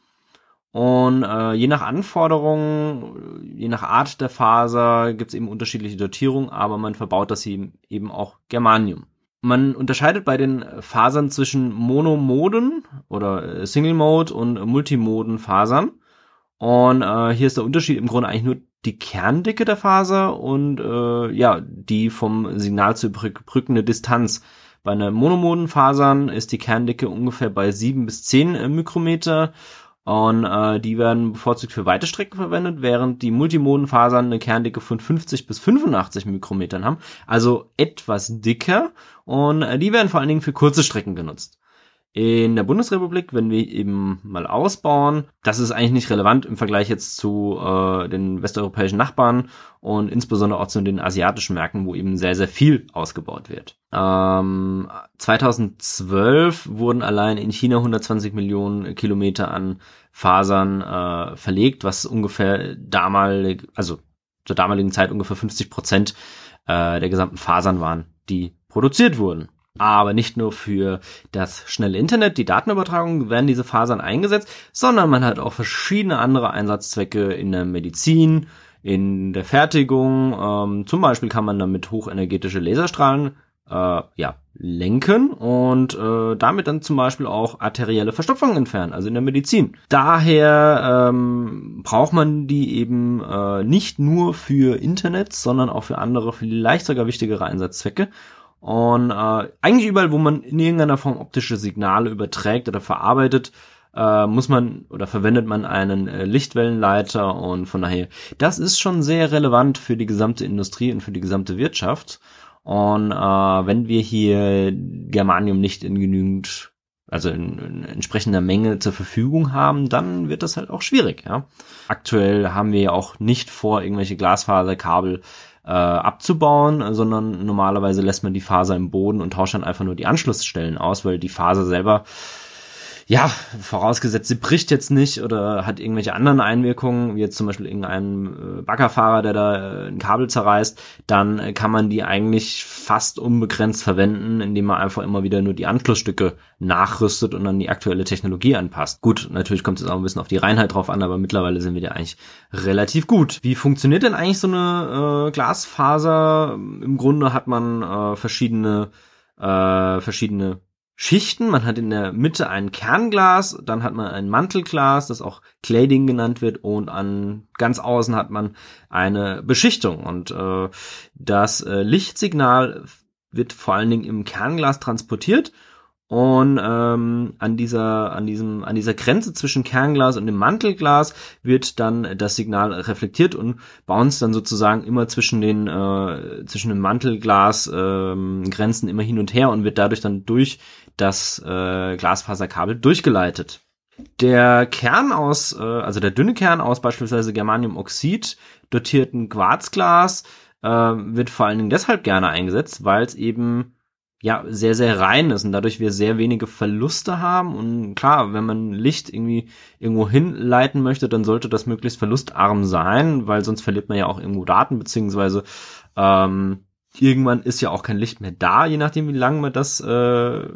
Und äh, je nach Anforderungen, je nach Art der Faser gibt es eben unterschiedliche Dotierungen, aber man verbaut das eben, eben auch Germanium. Man unterscheidet bei den Fasern zwischen Monomoden oder äh, Single Mode und Multimoden Fasern. Und äh, hier ist der Unterschied im Grunde eigentlich nur die Kerndicke der Faser und äh, ja, die vom Signal zu überbrückende Distanz. Bei einer monomoden Fasern ist die Kerndicke ungefähr bei sieben bis zehn äh, Mikrometer und äh, die werden bevorzugt für weite Strecken verwendet, während die Multimodenfasern eine Kerndicke von 50 bis 85 Mikrometern haben, also etwas dicker und äh, die werden vor allen Dingen für kurze Strecken genutzt. In der Bundesrepublik, wenn wir eben mal ausbauen, das ist eigentlich nicht relevant im Vergleich jetzt zu äh, den westeuropäischen Nachbarn und insbesondere auch zu den asiatischen Märkten, wo eben sehr, sehr viel ausgebaut wird. Ähm, 2012 wurden allein in China 120 Millionen Kilometer an Fasern äh, verlegt, was ungefähr damalig, also zur damaligen Zeit ungefähr 50 Prozent äh, der gesamten Fasern waren, die produziert wurden. Aber nicht nur für das schnelle Internet, die Datenübertragung werden diese Fasern eingesetzt, sondern man hat auch verschiedene andere Einsatzzwecke in der Medizin, in der Fertigung. Ähm, zum Beispiel kann man damit hochenergetische Laserstrahlen äh, ja, lenken und äh, damit dann zum Beispiel auch arterielle Verstopfung entfernen, also in der Medizin. Daher ähm, braucht man die eben äh, nicht nur für Internet, sondern auch für andere, vielleicht sogar wichtigere Einsatzzwecke. Und äh, eigentlich überall, wo man in irgendeiner Form optische Signale überträgt oder verarbeitet, äh, muss man oder verwendet man einen äh, Lichtwellenleiter und von daher, das ist schon sehr relevant für die gesamte Industrie und für die gesamte Wirtschaft. Und äh, wenn wir hier Germanium nicht in genügend, also in, in entsprechender Menge zur Verfügung haben, dann wird das halt auch schwierig. Ja? Aktuell haben wir ja auch nicht vor, irgendwelche Glasfaserkabel äh, abzubauen, sondern normalerweise lässt man die Faser im Boden und tauscht dann einfach nur die Anschlussstellen aus, weil die Faser selber ja, vorausgesetzt, sie bricht jetzt nicht oder hat irgendwelche anderen Einwirkungen, wie jetzt zum Beispiel irgendein äh, Baggerfahrer, der da äh, ein Kabel zerreißt, dann äh, kann man die eigentlich fast unbegrenzt verwenden, indem man einfach immer wieder nur die Anschlussstücke nachrüstet und dann die aktuelle Technologie anpasst. Gut, natürlich kommt es auch ein bisschen auf die Reinheit drauf an, aber mittlerweile sind wir da eigentlich relativ gut. Wie funktioniert denn eigentlich so eine äh, Glasfaser? Im Grunde hat man äh, verschiedene äh, verschiedene Schichten. Man hat in der Mitte ein Kernglas, dann hat man ein Mantelglas, das auch Cladding genannt wird, und an ganz außen hat man eine Beschichtung. Und äh, das äh, Lichtsignal wird vor allen Dingen im Kernglas transportiert und ähm, an dieser, an diesem, an dieser Grenze zwischen Kernglas und dem Mantelglas wird dann das Signal reflektiert und bounce dann sozusagen immer zwischen den, äh, zwischen dem Mantelglas ähm, Grenzen immer hin und her und wird dadurch dann durch das äh, Glasfaserkabel durchgeleitet. Der Kern aus, äh, also der dünne Kern aus beispielsweise Germaniumoxid dotierten Quarzglas äh, wird vor allen Dingen deshalb gerne eingesetzt, weil es eben ja sehr sehr rein ist und dadurch wir sehr wenige Verluste haben und klar, wenn man Licht irgendwie irgendwo hinleiten möchte, dann sollte das möglichst verlustarm sein, weil sonst verliert man ja auch irgendwo Daten beziehungsweise ähm, irgendwann ist ja auch kein Licht mehr da, je nachdem, wie lange man das äh,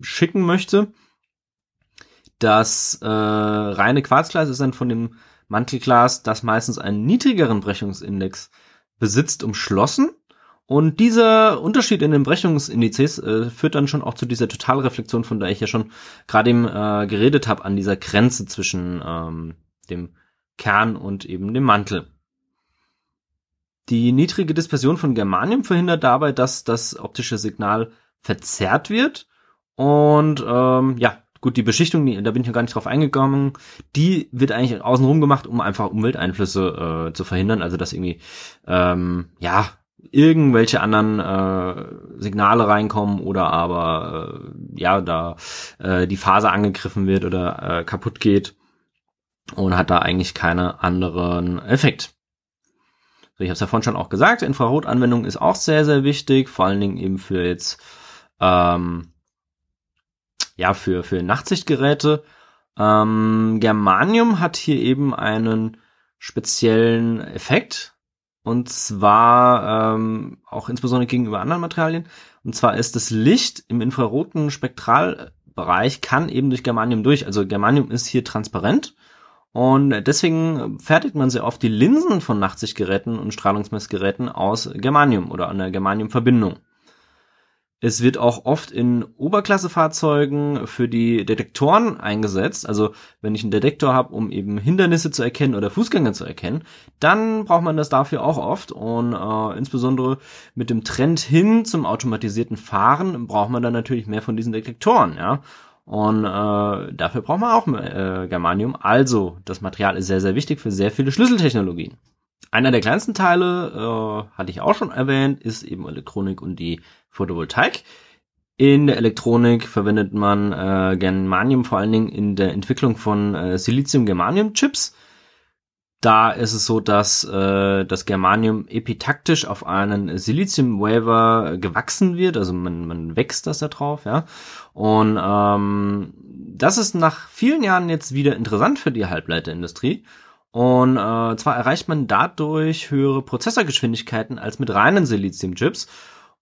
schicken möchte. Das äh, reine Quarzglas ist dann von dem Mantelglas, das meistens einen niedrigeren Brechungsindex besitzt, umschlossen. Und dieser Unterschied in den Brechungsindizes äh, führt dann schon auch zu dieser Totalreflexion, von der ich ja schon gerade eben äh, geredet habe, an dieser Grenze zwischen ähm, dem Kern und eben dem Mantel. Die niedrige Dispersion von Germanium verhindert dabei, dass das optische Signal verzerrt wird. Und ähm, ja, gut, die Beschichtung, da bin ich noch gar nicht drauf eingegangen, die wird eigentlich außenrum gemacht, um einfach Umwelteinflüsse äh, zu verhindern. Also dass irgendwie, ähm, ja, irgendwelche anderen äh, Signale reinkommen oder aber äh, ja da äh, die Faser angegriffen wird oder äh, kaputt geht und hat da eigentlich keinen anderen Effekt ich habe es ja vorhin schon auch gesagt, Infrarotanwendung ist auch sehr, sehr wichtig, vor allen Dingen eben für jetzt, ähm, ja, für, für Nachtsichtgeräte. Ähm, Germanium hat hier eben einen speziellen Effekt, und zwar ähm, auch insbesondere gegenüber anderen Materialien. Und zwar ist das Licht im infraroten Spektralbereich kann eben durch Germanium durch. Also Germanium ist hier transparent und deswegen fertigt man sehr oft die Linsen von Nachtsichtgeräten und Strahlungsmessgeräten aus Germanium oder einer Germaniumverbindung. Es wird auch oft in Oberklassefahrzeugen für die Detektoren eingesetzt. Also wenn ich einen Detektor habe, um eben Hindernisse zu erkennen oder Fußgänger zu erkennen, dann braucht man das dafür auch oft. Und äh, insbesondere mit dem Trend hin zum automatisierten Fahren braucht man dann natürlich mehr von diesen Detektoren. Ja? Und äh, dafür braucht man auch äh, Germanium. Also, das Material ist sehr, sehr wichtig für sehr viele Schlüsseltechnologien. Einer der kleinsten Teile, äh, hatte ich auch schon erwähnt, ist eben Elektronik und die Photovoltaik. In der Elektronik verwendet man äh, Germanium vor allen Dingen in der Entwicklung von äh, Silizium-Germanium-Chips. Da ist es so, dass äh, das Germanium epitaktisch auf einen Silizium-Waver gewachsen wird, also man, man wächst das da drauf, ja. Und ähm, das ist nach vielen Jahren jetzt wieder interessant für die Halbleiterindustrie. Und äh, zwar erreicht man dadurch höhere Prozessorgeschwindigkeiten als mit reinen Silizium-Chips.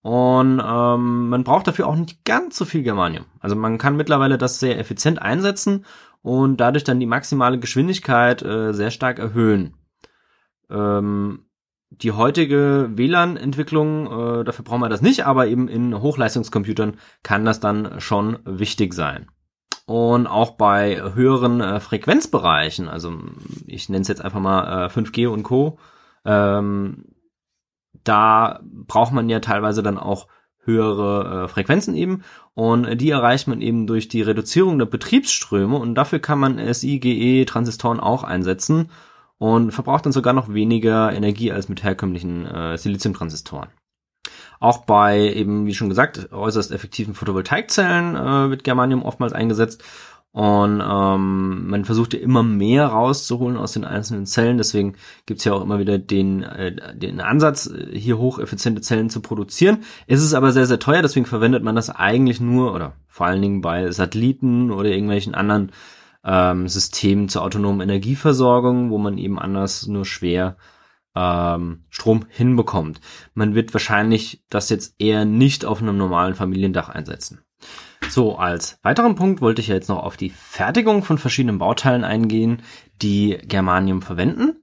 Und ähm, man braucht dafür auch nicht ganz so viel Germanium. Also man kann mittlerweile das sehr effizient einsetzen und dadurch dann die maximale Geschwindigkeit äh, sehr stark erhöhen. Ähm, die heutige WLAN-Entwicklung, äh, dafür brauchen wir das nicht, aber eben in Hochleistungscomputern kann das dann schon wichtig sein. Und auch bei höheren äh, Frequenzbereichen, also ich nenne es jetzt einfach mal äh, 5G und Co., ähm, da braucht man ja teilweise dann auch höhere äh, Frequenzen eben und die erreicht man eben durch die Reduzierung der Betriebsströme und dafür kann man SIGE-Transistoren auch einsetzen und verbraucht dann sogar noch weniger Energie als mit herkömmlichen äh, Siliziumtransistoren. Auch bei eben, wie schon gesagt, äußerst effektiven Photovoltaikzellen äh, wird Germanium oftmals eingesetzt. Und ähm, man versucht ja immer mehr rauszuholen aus den einzelnen Zellen. Deswegen gibt's ja auch immer wieder den, äh, den Ansatz, hier hocheffiziente Zellen zu produzieren. Es ist aber sehr, sehr teuer, deswegen verwendet man das eigentlich nur oder vor allen Dingen bei Satelliten oder irgendwelchen anderen ähm, Systemen zur autonomen Energieversorgung, wo man eben anders nur schwer ähm, Strom hinbekommt. Man wird wahrscheinlich das jetzt eher nicht auf einem normalen Familiendach einsetzen. So, als weiteren Punkt wollte ich ja jetzt noch auf die Fertigung von verschiedenen Bauteilen eingehen, die Germanium verwenden.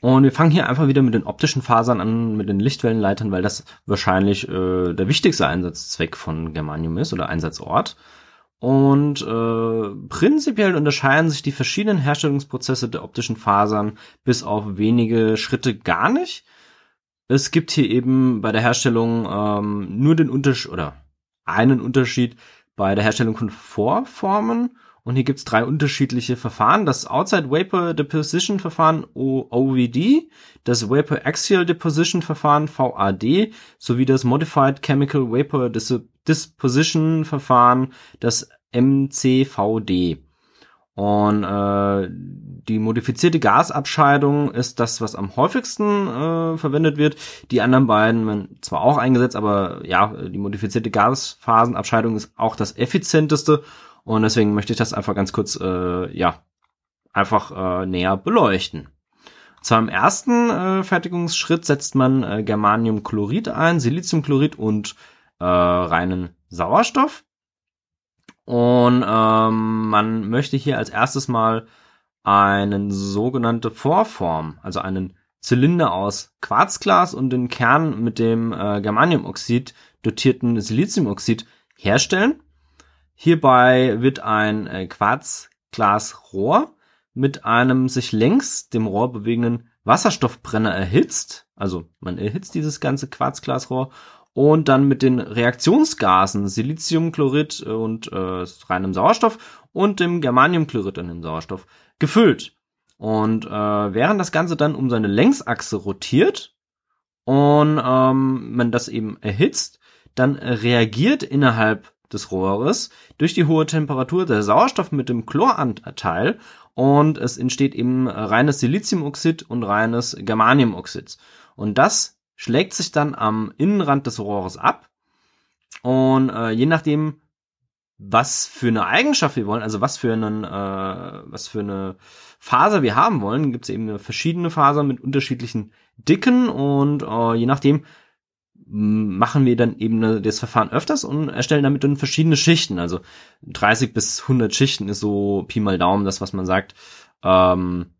Und wir fangen hier einfach wieder mit den optischen Fasern an, mit den Lichtwellenleitern, weil das wahrscheinlich äh, der wichtigste Einsatzzweck von Germanium ist oder Einsatzort. Und äh, prinzipiell unterscheiden sich die verschiedenen Herstellungsprozesse der optischen Fasern bis auf wenige Schritte gar nicht. Es gibt hier eben bei der Herstellung ähm, nur den Unterschied oder einen Unterschied bei der Herstellung von Vorformen. Und hier gibt's drei unterschiedliche Verfahren. Das Outside Vapor Deposition Verfahren OVD, das Vapor Axial Deposition Verfahren VAD sowie das Modified Chemical Vapor Disposition Verfahren, das MCVD. Und äh, die modifizierte Gasabscheidung ist das, was am häufigsten äh, verwendet wird. Die anderen beiden werden zwar auch eingesetzt, aber ja, die modifizierte Gasphasenabscheidung ist auch das effizienteste. Und deswegen möchte ich das einfach ganz kurz, äh, ja, einfach äh, näher beleuchten. Im ersten äh, Fertigungsschritt setzt man äh, Germaniumchlorid ein, Siliziumchlorid und äh, reinen Sauerstoff. Und ähm, man möchte hier als erstes mal einen sogenannte Vorform, also einen Zylinder aus Quarzglas und den Kern mit dem äh, Germaniumoxid dotierten Siliziumoxid herstellen. Hierbei wird ein äh, Quarzglasrohr mit einem sich längs dem Rohr bewegenden Wasserstoffbrenner erhitzt. Also man erhitzt dieses ganze Quarzglasrohr und dann mit den Reaktionsgasen Siliziumchlorid und äh, reinem Sauerstoff und dem Germaniumchlorid und dem Sauerstoff gefüllt. Und äh, während das Ganze dann um seine Längsachse rotiert und ähm, man das eben erhitzt, dann reagiert innerhalb des Rohres durch die hohe Temperatur der Sauerstoff mit dem Chloranteil und es entsteht eben reines Siliziumoxid und reines Germaniumoxid. Und das schlägt sich dann am Innenrand des Rohres ab und äh, je nachdem, was für eine Eigenschaft wir wollen, also was für einen, äh, was für eine Faser wir haben wollen, gibt es eben verschiedene Fasern mit unterschiedlichen Dicken und äh, je nachdem machen wir dann eben das Verfahren öfters und erstellen damit dann verschiedene Schichten. Also 30 bis 100 Schichten ist so Pi mal Daumen das, was man sagt. Ähm,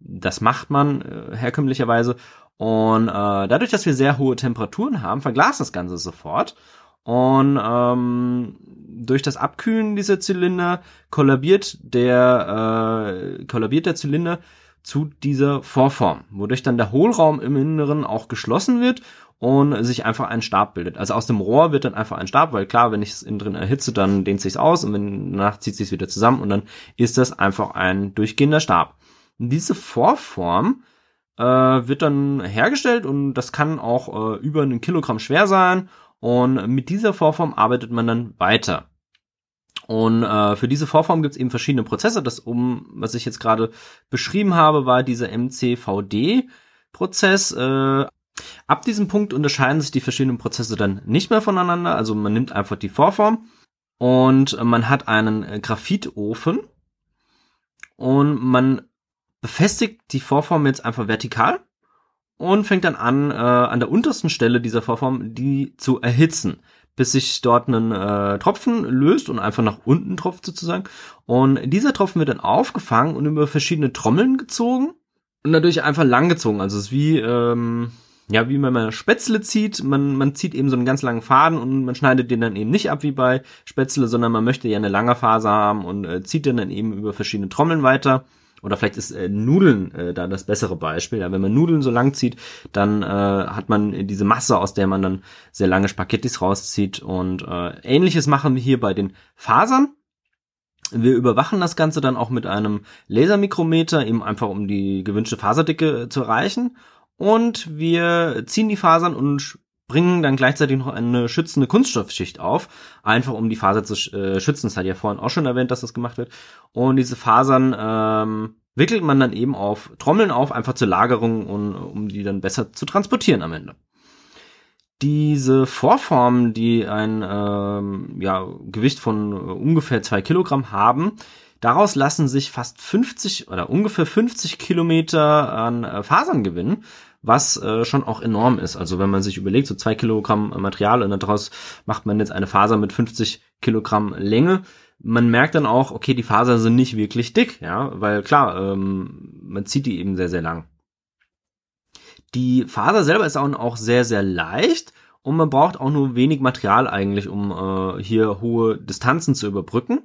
das macht man äh, herkömmlicherweise und äh, dadurch, dass wir sehr hohe Temperaturen haben, verglast das Ganze sofort. Und ähm, durch das Abkühlen dieser Zylinder kollabiert der, äh, kollabiert der Zylinder zu dieser Vorform, wodurch dann der Hohlraum im Inneren auch geschlossen wird und sich einfach ein Stab bildet. Also aus dem Rohr wird dann einfach ein Stab, weil klar, wenn ich es innen drin erhitze, dann dehnt sich's aus und wenn danach zieht sich's wieder zusammen und dann ist das einfach ein durchgehender Stab. Und diese Vorform äh, wird dann hergestellt und das kann auch äh, über einen Kilogramm schwer sein und mit dieser Vorform arbeitet man dann weiter. Und äh, für diese Vorform gibt es eben verschiedene Prozesse. Das um, was ich jetzt gerade beschrieben habe, war dieser MCVD-Prozess. Äh, ab diesem Punkt unterscheiden sich die verschiedenen Prozesse dann nicht mehr voneinander. Also man nimmt einfach die Vorform und man hat einen Graphitofen und man befestigt die Vorform jetzt einfach vertikal und fängt dann an, äh, an der untersten Stelle dieser Vorform die zu erhitzen, bis sich dort ein äh, Tropfen löst und einfach nach unten tropft sozusagen. Und dieser Tropfen wird dann aufgefangen und über verschiedene Trommeln gezogen und dadurch einfach lang gezogen. Also es ist wie, ähm, ja, wie wenn man Spätzle zieht, man, man zieht eben so einen ganz langen Faden und man schneidet den dann eben nicht ab wie bei Spätzle, sondern man möchte ja eine lange Phase haben und äh, zieht den dann eben über verschiedene Trommeln weiter oder vielleicht ist äh, Nudeln äh, da das bessere Beispiel. Ja, wenn man Nudeln so lang zieht, dann äh, hat man diese Masse, aus der man dann sehr lange Spaghettis rauszieht. Und äh, ähnliches machen wir hier bei den Fasern. Wir überwachen das Ganze dann auch mit einem Lasermikrometer, eben einfach um die gewünschte Faserdicke zu erreichen. Und wir ziehen die Fasern und bringen dann gleichzeitig noch eine schützende Kunststoffschicht auf, einfach um die Faser zu äh, schützen. Das hat ja vorhin auch schon erwähnt, dass das gemacht wird. Und diese Fasern ähm, wickelt man dann eben auf Trommeln auf, einfach zur Lagerung und um die dann besser zu transportieren am Ende. Diese Vorformen, die ein ähm, ja, Gewicht von ungefähr zwei Kilogramm haben, daraus lassen sich fast 50 oder ungefähr 50 Kilometer an äh, Fasern gewinnen, was äh, schon auch enorm ist. Also wenn man sich überlegt, so zwei Kilogramm Material und daraus macht man jetzt eine Faser mit 50 Kilogramm Länge, man merkt dann auch, okay, die Fasern sind nicht wirklich dick, ja, weil klar, ähm, man zieht die eben sehr, sehr lang. Die Faser selber ist auch sehr, sehr leicht und man braucht auch nur wenig Material eigentlich, um äh, hier hohe Distanzen zu überbrücken.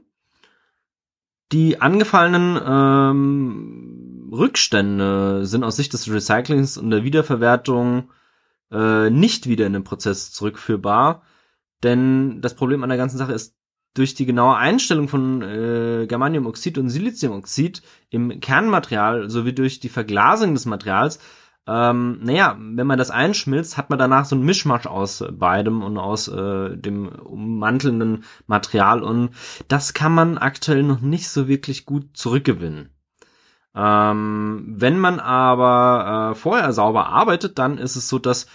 Die angefallenen ähm, Rückstände sind aus Sicht des Recyclings und der Wiederverwertung äh, nicht wieder in den Prozess zurückführbar, denn das Problem an der ganzen Sache ist, durch die genaue Einstellung von äh, Germaniumoxid und Siliziumoxid im Kernmaterial sowie durch die Verglasung des Materials, ähm, naja, wenn man das einschmilzt, hat man danach so ein Mischmasch aus beidem und aus äh, dem ummantelnden Material und das kann man aktuell noch nicht so wirklich gut zurückgewinnen. Ähm, wenn man aber äh, vorher sauber arbeitet, dann ist es so, dass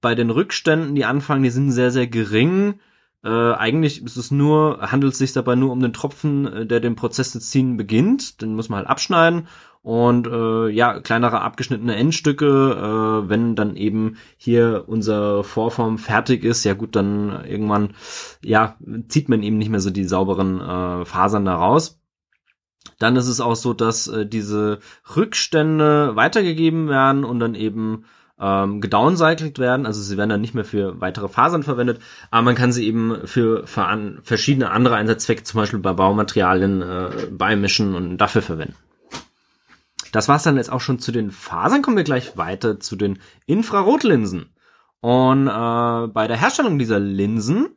bei den Rückständen, die anfangen, die sind sehr, sehr gering äh, eigentlich ist es nur, handelt es sich dabei nur um den Tropfen, äh, der den Prozess zu ziehen beginnt. Den muss man halt abschneiden und äh, ja, kleinere abgeschnittene Endstücke, äh, wenn dann eben hier unsere Vorform fertig ist, ja gut, dann irgendwann, ja, zieht man eben nicht mehr so die sauberen äh, Fasern da raus. Dann ist es auch so, dass äh, diese Rückstände weitergegeben werden und dann eben ähm, gedowncycelt werden, also sie werden dann nicht mehr für weitere Fasern verwendet, aber man kann sie eben für, verschiedene andere Einsatzzwecke, zum Beispiel bei Baumaterialien, äh, beimischen und dafür verwenden. Das war's dann jetzt auch schon zu den Fasern. Kommen wir gleich weiter zu den Infrarotlinsen. Und äh, bei der Herstellung dieser Linsen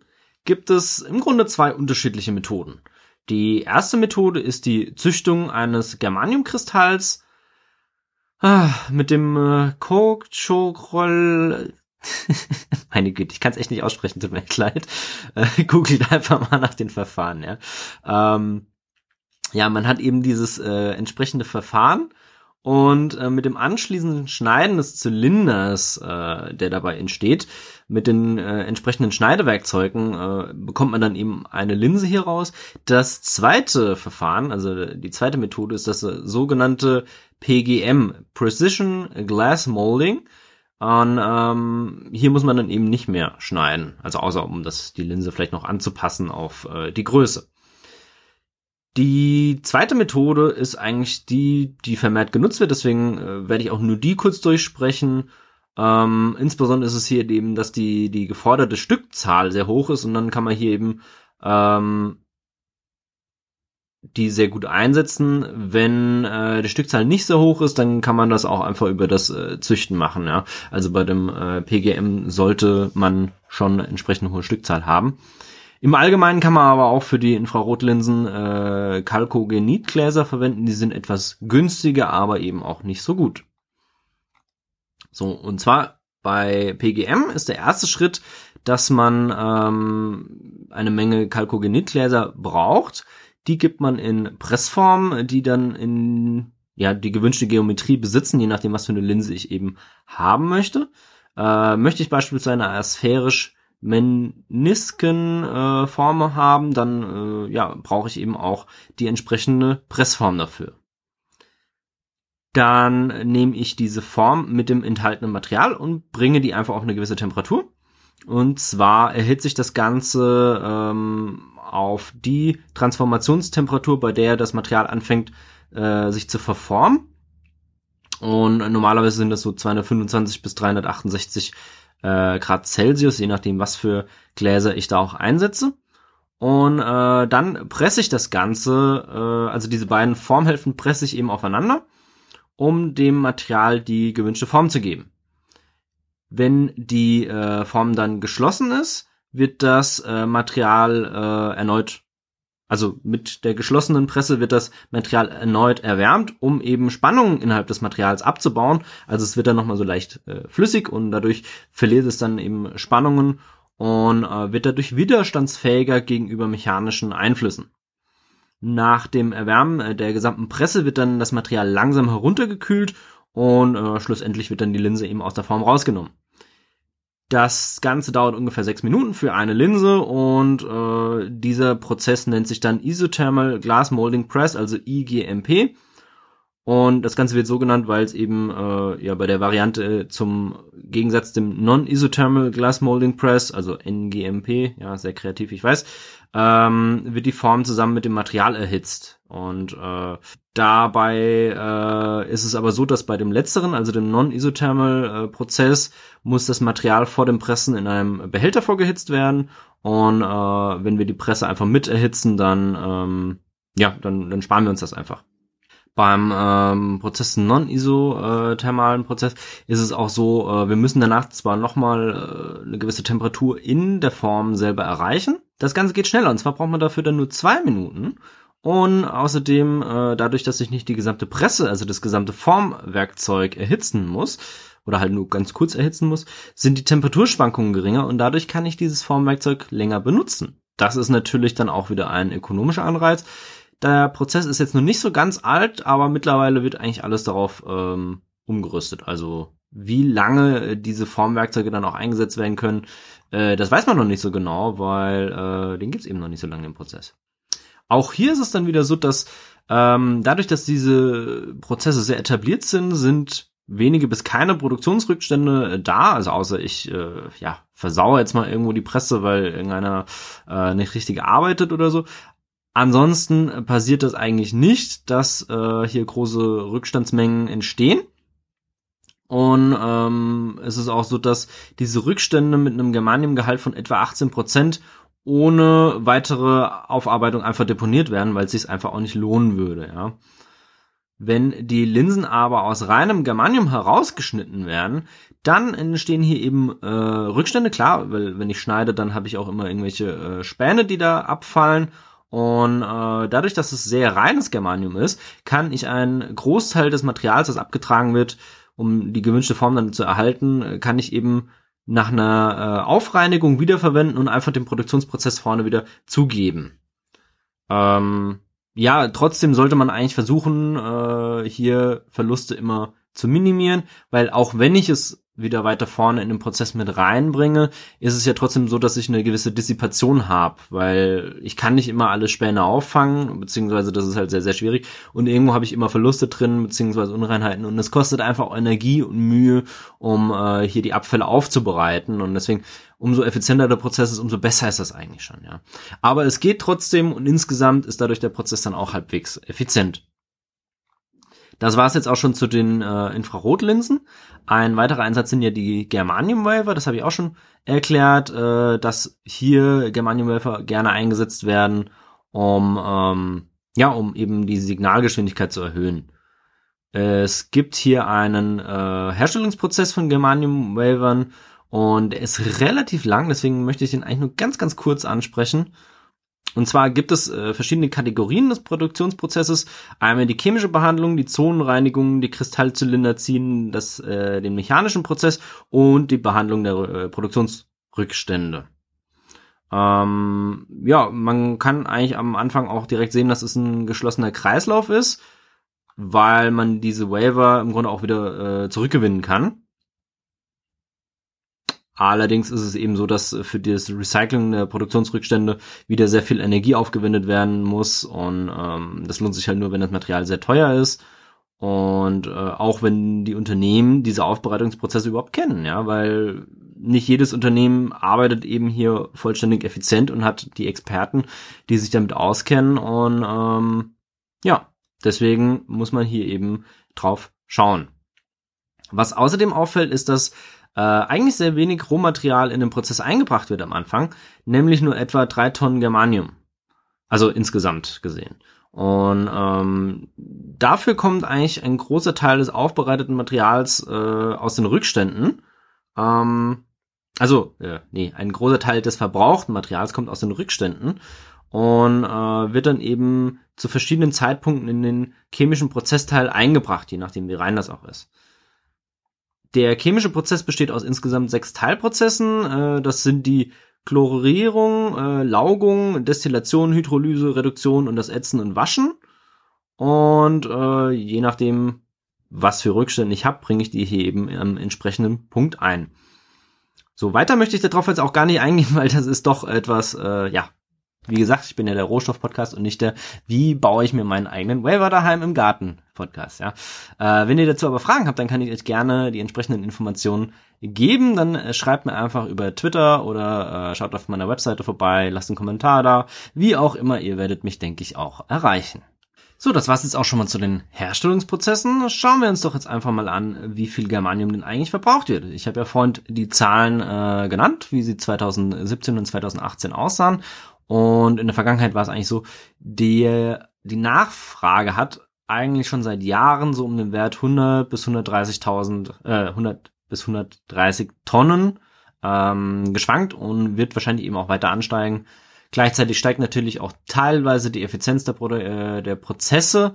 gibt es im Grunde zwei unterschiedliche Methoden. Die erste Methode ist die Züchtung eines Germaniumkristalls Ah, mit dem äh, Kokchokrol. Meine Güte, ich kann es echt nicht aussprechen, tut mir leid. Äh, googelt einfach mal nach den Verfahren, ja. Ähm, ja, man hat eben dieses äh, entsprechende Verfahren und äh, mit dem anschließenden Schneiden des Zylinders, äh, der dabei entsteht, mit den äh, entsprechenden Schneidewerkzeugen äh, bekommt man dann eben eine Linse hier raus. Das zweite Verfahren, also die zweite Methode ist das äh, sogenannte PGM, Precision Glass Molding. Und ähm, hier muss man dann eben nicht mehr schneiden, also außer um das die Linse vielleicht noch anzupassen auf äh, die Größe. Die zweite Methode ist eigentlich die, die vermehrt genutzt wird, deswegen äh, werde ich auch nur die kurz durchsprechen. Ähm, insbesondere ist es hier eben, dass die, die geforderte Stückzahl sehr hoch ist und dann kann man hier eben ähm, die sehr gut einsetzen. Wenn äh, die Stückzahl nicht so hoch ist, dann kann man das auch einfach über das äh, Züchten machen. Ja, also bei dem äh, PGM sollte man schon eine entsprechend hohe Stückzahl haben. Im Allgemeinen kann man aber auch für die Infrarotlinsen äh, Chalcogenidgläser verwenden. Die sind etwas günstiger, aber eben auch nicht so gut. So, und zwar bei PGM ist der erste Schritt, dass man ähm, eine Menge Chalcogenidgläser braucht. Die gibt man in Pressform, die dann in ja die gewünschte Geometrie besitzen, je nachdem, was für eine Linse ich eben haben möchte. Äh, möchte ich beispielsweise eine sphärisch Meniskenform äh, haben, dann äh, ja, brauche ich eben auch die entsprechende Pressform dafür. Dann nehme ich diese Form mit dem enthaltenen Material und bringe die einfach auf eine gewisse Temperatur. Und zwar erhitze ich das Ganze ähm, auf die Transformationstemperatur, bei der das Material anfängt, äh, sich zu verformen. Und normalerweise sind das so 225 bis 368 äh, Grad Celsius, je nachdem, was für Gläser ich da auch einsetze. Und äh, dann presse ich das Ganze, äh, also diese beiden Formhälften presse ich eben aufeinander, um dem Material die gewünschte Form zu geben. Wenn die äh, Form dann geschlossen ist, wird das äh, Material äh, erneut also mit der geschlossenen Presse wird das Material erneut erwärmt, um eben Spannungen innerhalb des Materials abzubauen. Also es wird dann nochmal so leicht äh, flüssig und dadurch verliert es dann eben Spannungen und äh, wird dadurch widerstandsfähiger gegenüber mechanischen Einflüssen. Nach dem Erwärmen äh, der gesamten Presse wird dann das Material langsam heruntergekühlt und äh, schlussendlich wird dann die Linse eben aus der Form rausgenommen. Das Ganze dauert ungefähr sechs Minuten für eine Linse und äh, dieser Prozess nennt sich dann Isothermal Glass Molding Press, also IGMP. Und das Ganze wird so genannt, weil es eben äh, ja bei der Variante zum Gegensatz dem Non-Isothermal Glass Molding Press, also NGMP, ja sehr kreativ, ich weiß, ähm, wird die Form zusammen mit dem Material erhitzt. Und äh, dabei äh, ist es aber so, dass bei dem letzteren, also dem Non-Isothermal-Prozess, äh, muss das Material vor dem Pressen in einem Behälter vorgehitzt werden. Und äh, wenn wir die Presse einfach mit erhitzen, dann ähm, ja, dann, dann sparen wir uns das einfach. Beim ähm, Prozess non-isothermalen Prozess ist es auch so, äh, wir müssen danach zwar nochmal äh, eine gewisse Temperatur in der Form selber erreichen. Das Ganze geht schneller und zwar braucht man dafür dann nur zwei Minuten. Und außerdem, äh, dadurch, dass ich nicht die gesamte Presse, also das gesamte Formwerkzeug erhitzen muss, oder halt nur ganz kurz erhitzen muss, sind die Temperaturschwankungen geringer und dadurch kann ich dieses Formwerkzeug länger benutzen. Das ist natürlich dann auch wieder ein ökonomischer Anreiz. Der Prozess ist jetzt noch nicht so ganz alt, aber mittlerweile wird eigentlich alles darauf ähm, umgerüstet. Also wie lange äh, diese Formwerkzeuge dann auch eingesetzt werden können, äh, das weiß man noch nicht so genau, weil äh, den gibt's eben noch nicht so lange im Prozess. Auch hier ist es dann wieder so, dass ähm, dadurch, dass diese Prozesse sehr etabliert sind, sind wenige bis keine Produktionsrückstände äh, da, also außer ich äh, ja versauere jetzt mal irgendwo die Presse, weil irgendeiner äh, nicht richtig arbeitet oder so. Ansonsten passiert das eigentlich nicht, dass äh, hier große Rückstandsmengen entstehen. Und ähm, es ist auch so, dass diese Rückstände mit einem Germaniumgehalt von etwa 18% ohne weitere Aufarbeitung einfach deponiert werden, weil es sich einfach auch nicht lohnen würde, ja. Wenn die Linsen aber aus reinem Germanium herausgeschnitten werden, dann entstehen hier eben äh, Rückstände, klar, weil wenn ich schneide, dann habe ich auch immer irgendwelche äh, Späne, die da abfallen und äh, dadurch, dass es sehr reines Germanium ist, kann ich einen Großteil des Materials, das abgetragen wird, um die gewünschte Form dann zu erhalten, kann ich eben nach einer äh, Aufreinigung wiederverwenden und einfach den Produktionsprozess vorne wieder zugeben. Ähm, ja, trotzdem sollte man eigentlich versuchen, äh, hier Verluste immer zu minimieren, weil auch wenn ich es wieder weiter vorne in den Prozess mit reinbringe, ist es ja trotzdem so, dass ich eine gewisse Dissipation habe, weil ich kann nicht immer alle Späne auffangen, beziehungsweise das ist halt sehr, sehr schwierig und irgendwo habe ich immer Verluste drin, beziehungsweise Unreinheiten und es kostet einfach Energie und Mühe, um äh, hier die Abfälle aufzubereiten und deswegen umso effizienter der Prozess ist, umso besser ist das eigentlich schon, ja. Aber es geht trotzdem und insgesamt ist dadurch der Prozess dann auch halbwegs effizient. Das war es jetzt auch schon zu den äh, Infrarotlinsen. Ein weiterer Einsatz sind ja die Germanium Wafer, das habe ich auch schon erklärt, äh, dass hier Germanium Wafer gerne eingesetzt werden, um ähm, ja, um eben die Signalgeschwindigkeit zu erhöhen. Es gibt hier einen äh, Herstellungsprozess von Germanium Wavern und der ist relativ lang, deswegen möchte ich den eigentlich nur ganz, ganz kurz ansprechen. Und zwar gibt es äh, verschiedene Kategorien des Produktionsprozesses. Einmal die chemische Behandlung, die Zonenreinigung, die Kristallzylinder ziehen, das, äh, den mechanischen Prozess und die Behandlung der äh, Produktionsrückstände. Ähm, ja, man kann eigentlich am Anfang auch direkt sehen, dass es ein geschlossener Kreislauf ist, weil man diese Waiver im Grunde auch wieder äh, zurückgewinnen kann. Allerdings ist es eben so, dass für das Recycling der Produktionsrückstände wieder sehr viel Energie aufgewendet werden muss und ähm, das lohnt sich halt nur, wenn das Material sehr teuer ist und äh, auch wenn die Unternehmen diese Aufbereitungsprozesse überhaupt kennen, ja, weil nicht jedes Unternehmen arbeitet eben hier vollständig effizient und hat die Experten, die sich damit auskennen und ähm, ja, deswegen muss man hier eben drauf schauen. Was außerdem auffällt, ist, dass äh, eigentlich sehr wenig Rohmaterial in den Prozess eingebracht wird am Anfang, nämlich nur etwa drei Tonnen Germanium. Also insgesamt gesehen. Und ähm, dafür kommt eigentlich ein großer Teil des aufbereiteten Materials äh, aus den Rückständen. Ähm, also, äh, nee, ein großer Teil des verbrauchten Materials kommt aus den Rückständen. und äh, wird dann eben zu verschiedenen Zeitpunkten in den chemischen Prozessteil eingebracht, je nachdem wie rein das auch ist. Der chemische Prozess besteht aus insgesamt sechs Teilprozessen. Äh, das sind die Chlorierung, äh, Laugung, Destillation, Hydrolyse, Reduktion und das Ätzen und Waschen. Und äh, je nachdem, was für Rückstände ich habe, bringe ich die hier eben am entsprechenden Punkt ein. So, weiter möchte ich darauf jetzt auch gar nicht eingehen, weil das ist doch etwas, äh, ja, wie gesagt, ich bin ja der Rohstoff-Podcast und nicht der Wie baue ich mir meinen eigenen Waiver daheim im Garten-Podcast. Ja. Äh, wenn ihr dazu aber Fragen habt, dann kann ich euch gerne die entsprechenden Informationen geben. Dann äh, schreibt mir einfach über Twitter oder äh, schaut auf meiner Webseite vorbei, lasst einen Kommentar da. Wie auch immer, ihr werdet mich, denke ich, auch erreichen. So, das war's jetzt auch schon mal zu den Herstellungsprozessen. Schauen wir uns doch jetzt einfach mal an, wie viel Germanium denn eigentlich verbraucht wird. Ich habe ja vorhin die Zahlen äh, genannt, wie sie 2017 und 2018 aussahen. Und in der Vergangenheit war es eigentlich so, die, die Nachfrage hat eigentlich schon seit Jahren so um den Wert 100 bis 130.000, äh, 100 bis 130 Tonnen ähm, geschwankt und wird wahrscheinlich eben auch weiter ansteigen. Gleichzeitig steigt natürlich auch teilweise die Effizienz der, Pro äh, der Prozesse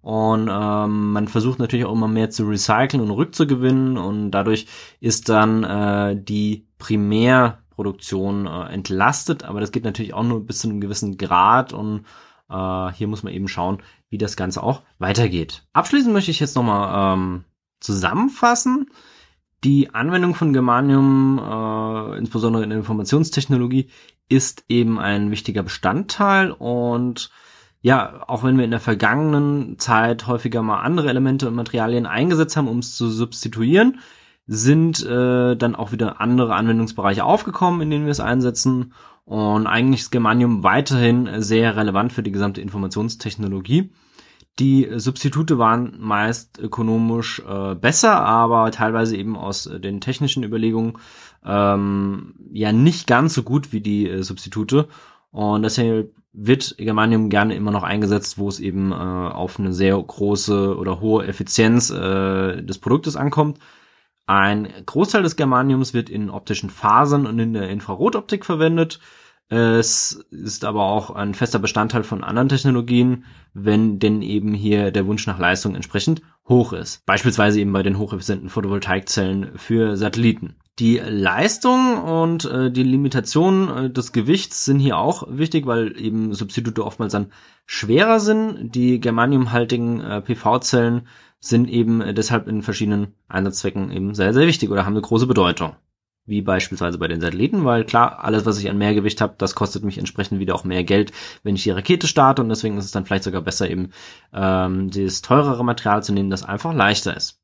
und ähm, man versucht natürlich auch immer mehr zu recyceln und rückzugewinnen und dadurch ist dann äh, die Primärproduktion äh, entlastet, aber das geht natürlich auch nur bis zu einem gewissen Grad und äh, hier muss man eben schauen, wie das Ganze auch weitergeht. Abschließend möchte ich jetzt nochmal ähm, zusammenfassen. Die Anwendung von Germanium, äh, insbesondere in der Informationstechnologie, ist eben ein wichtiger Bestandteil und ja, auch wenn wir in der vergangenen Zeit häufiger mal andere Elemente und Materialien eingesetzt haben, um es zu substituieren, sind äh, dann auch wieder andere Anwendungsbereiche aufgekommen, in denen wir es einsetzen. Und eigentlich ist Germanium weiterhin sehr relevant für die gesamte Informationstechnologie. Die Substitute waren meist ökonomisch äh, besser, aber teilweise eben aus äh, den technischen Überlegungen ähm, ja nicht ganz so gut wie die äh, Substitute. Und deshalb wird Germanium gerne immer noch eingesetzt, wo es eben äh, auf eine sehr große oder hohe Effizienz äh, des Produktes ankommt. Ein Großteil des Germaniums wird in optischen Fasern und in der Infrarotoptik verwendet. Es ist aber auch ein fester Bestandteil von anderen Technologien, wenn denn eben hier der Wunsch nach Leistung entsprechend hoch ist. Beispielsweise eben bei den hocheffizienten Photovoltaikzellen für Satelliten. Die Leistung und äh, die Limitation äh, des Gewichts sind hier auch wichtig, weil eben Substitute oftmals dann schwerer sind. Die germaniumhaltigen äh, PV-Zellen sind eben deshalb in verschiedenen Einsatzzwecken eben sehr, sehr wichtig oder haben eine große Bedeutung wie beispielsweise bei den Satelliten, weil klar, alles, was ich an mehr Gewicht habe, das kostet mich entsprechend wieder auch mehr Geld, wenn ich die Rakete starte und deswegen ist es dann vielleicht sogar besser, eben ähm, das teurere Material zu nehmen, das einfach leichter ist.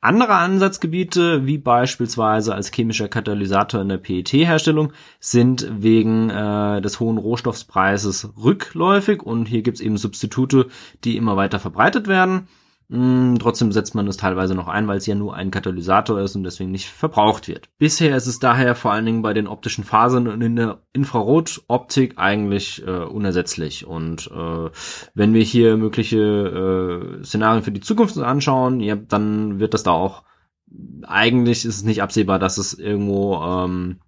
Andere Ansatzgebiete, wie beispielsweise als chemischer Katalysator in der PET-Herstellung, sind wegen äh, des hohen Rohstoffpreises rückläufig und hier gibt's eben Substitute, die immer weiter verbreitet werden. Hm, trotzdem setzt man es teilweise noch ein, weil es ja nur ein Katalysator ist und deswegen nicht verbraucht wird. Bisher ist es daher vor allen Dingen bei den optischen Fasern und in der Infrarotoptik eigentlich äh, unersetzlich. Und äh, wenn wir hier mögliche äh, Szenarien für die Zukunft anschauen, ja, dann wird das da auch eigentlich ist es nicht absehbar, dass es irgendwo ähm,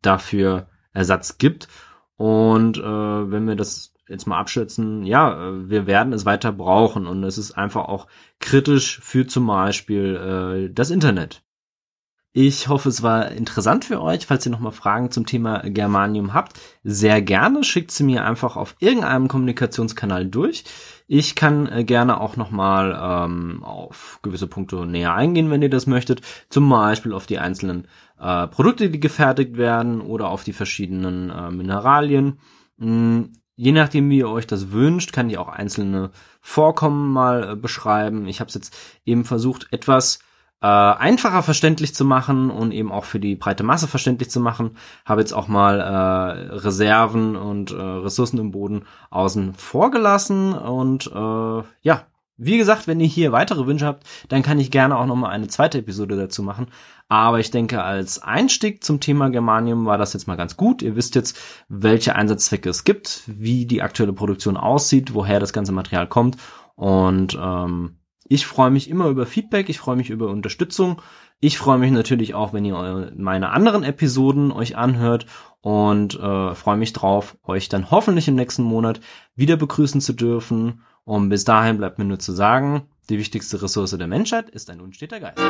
dafür Ersatz gibt. Und äh, wenn wir das jetzt mal abschätzen, ja, äh, wir werden es weiter brauchen und es ist einfach auch kritisch für zum Beispiel äh, das Internet. Ich hoffe, es war interessant für euch. Falls ihr nochmal Fragen zum Thema Germanium habt, sehr gerne schickt sie mir einfach auf irgendeinem Kommunikationskanal durch. Ich kann äh, gerne auch nochmal ähm, auf gewisse Punkte näher eingehen, wenn ihr das möchtet. Zum Beispiel auf die einzelnen äh, Produkte, die gefertigt werden oder auf die verschiedenen äh, Mineralien. Je nachdem, wie ihr euch das wünscht, kann ich auch einzelne Vorkommen mal äh, beschreiben. Ich habe es jetzt eben versucht, etwas äh, einfacher verständlich zu machen und eben auch für die breite Masse verständlich zu machen. Habe jetzt auch mal äh, Reserven und äh, Ressourcen im Boden außen vor gelassen und äh, ja, wie gesagt, wenn ihr hier weitere Wünsche habt, dann kann ich gerne auch nochmal eine zweite Episode dazu machen. Aber ich denke, als Einstieg zum Thema Germanium war das jetzt mal ganz gut. Ihr wisst jetzt, welche Einsatzzwecke es gibt, wie die aktuelle Produktion aussieht, woher das ganze Material kommt. Und ähm, ich freue mich immer über Feedback, ich freue mich über Unterstützung. Ich freue mich natürlich auch, wenn ihr meine anderen Episoden euch anhört und äh, freue mich drauf, euch dann hoffentlich im nächsten Monat wieder begrüßen zu dürfen. Und bis dahin bleibt mir nur zu sagen, die wichtigste Ressource der Menschheit ist ein unsteter Geist.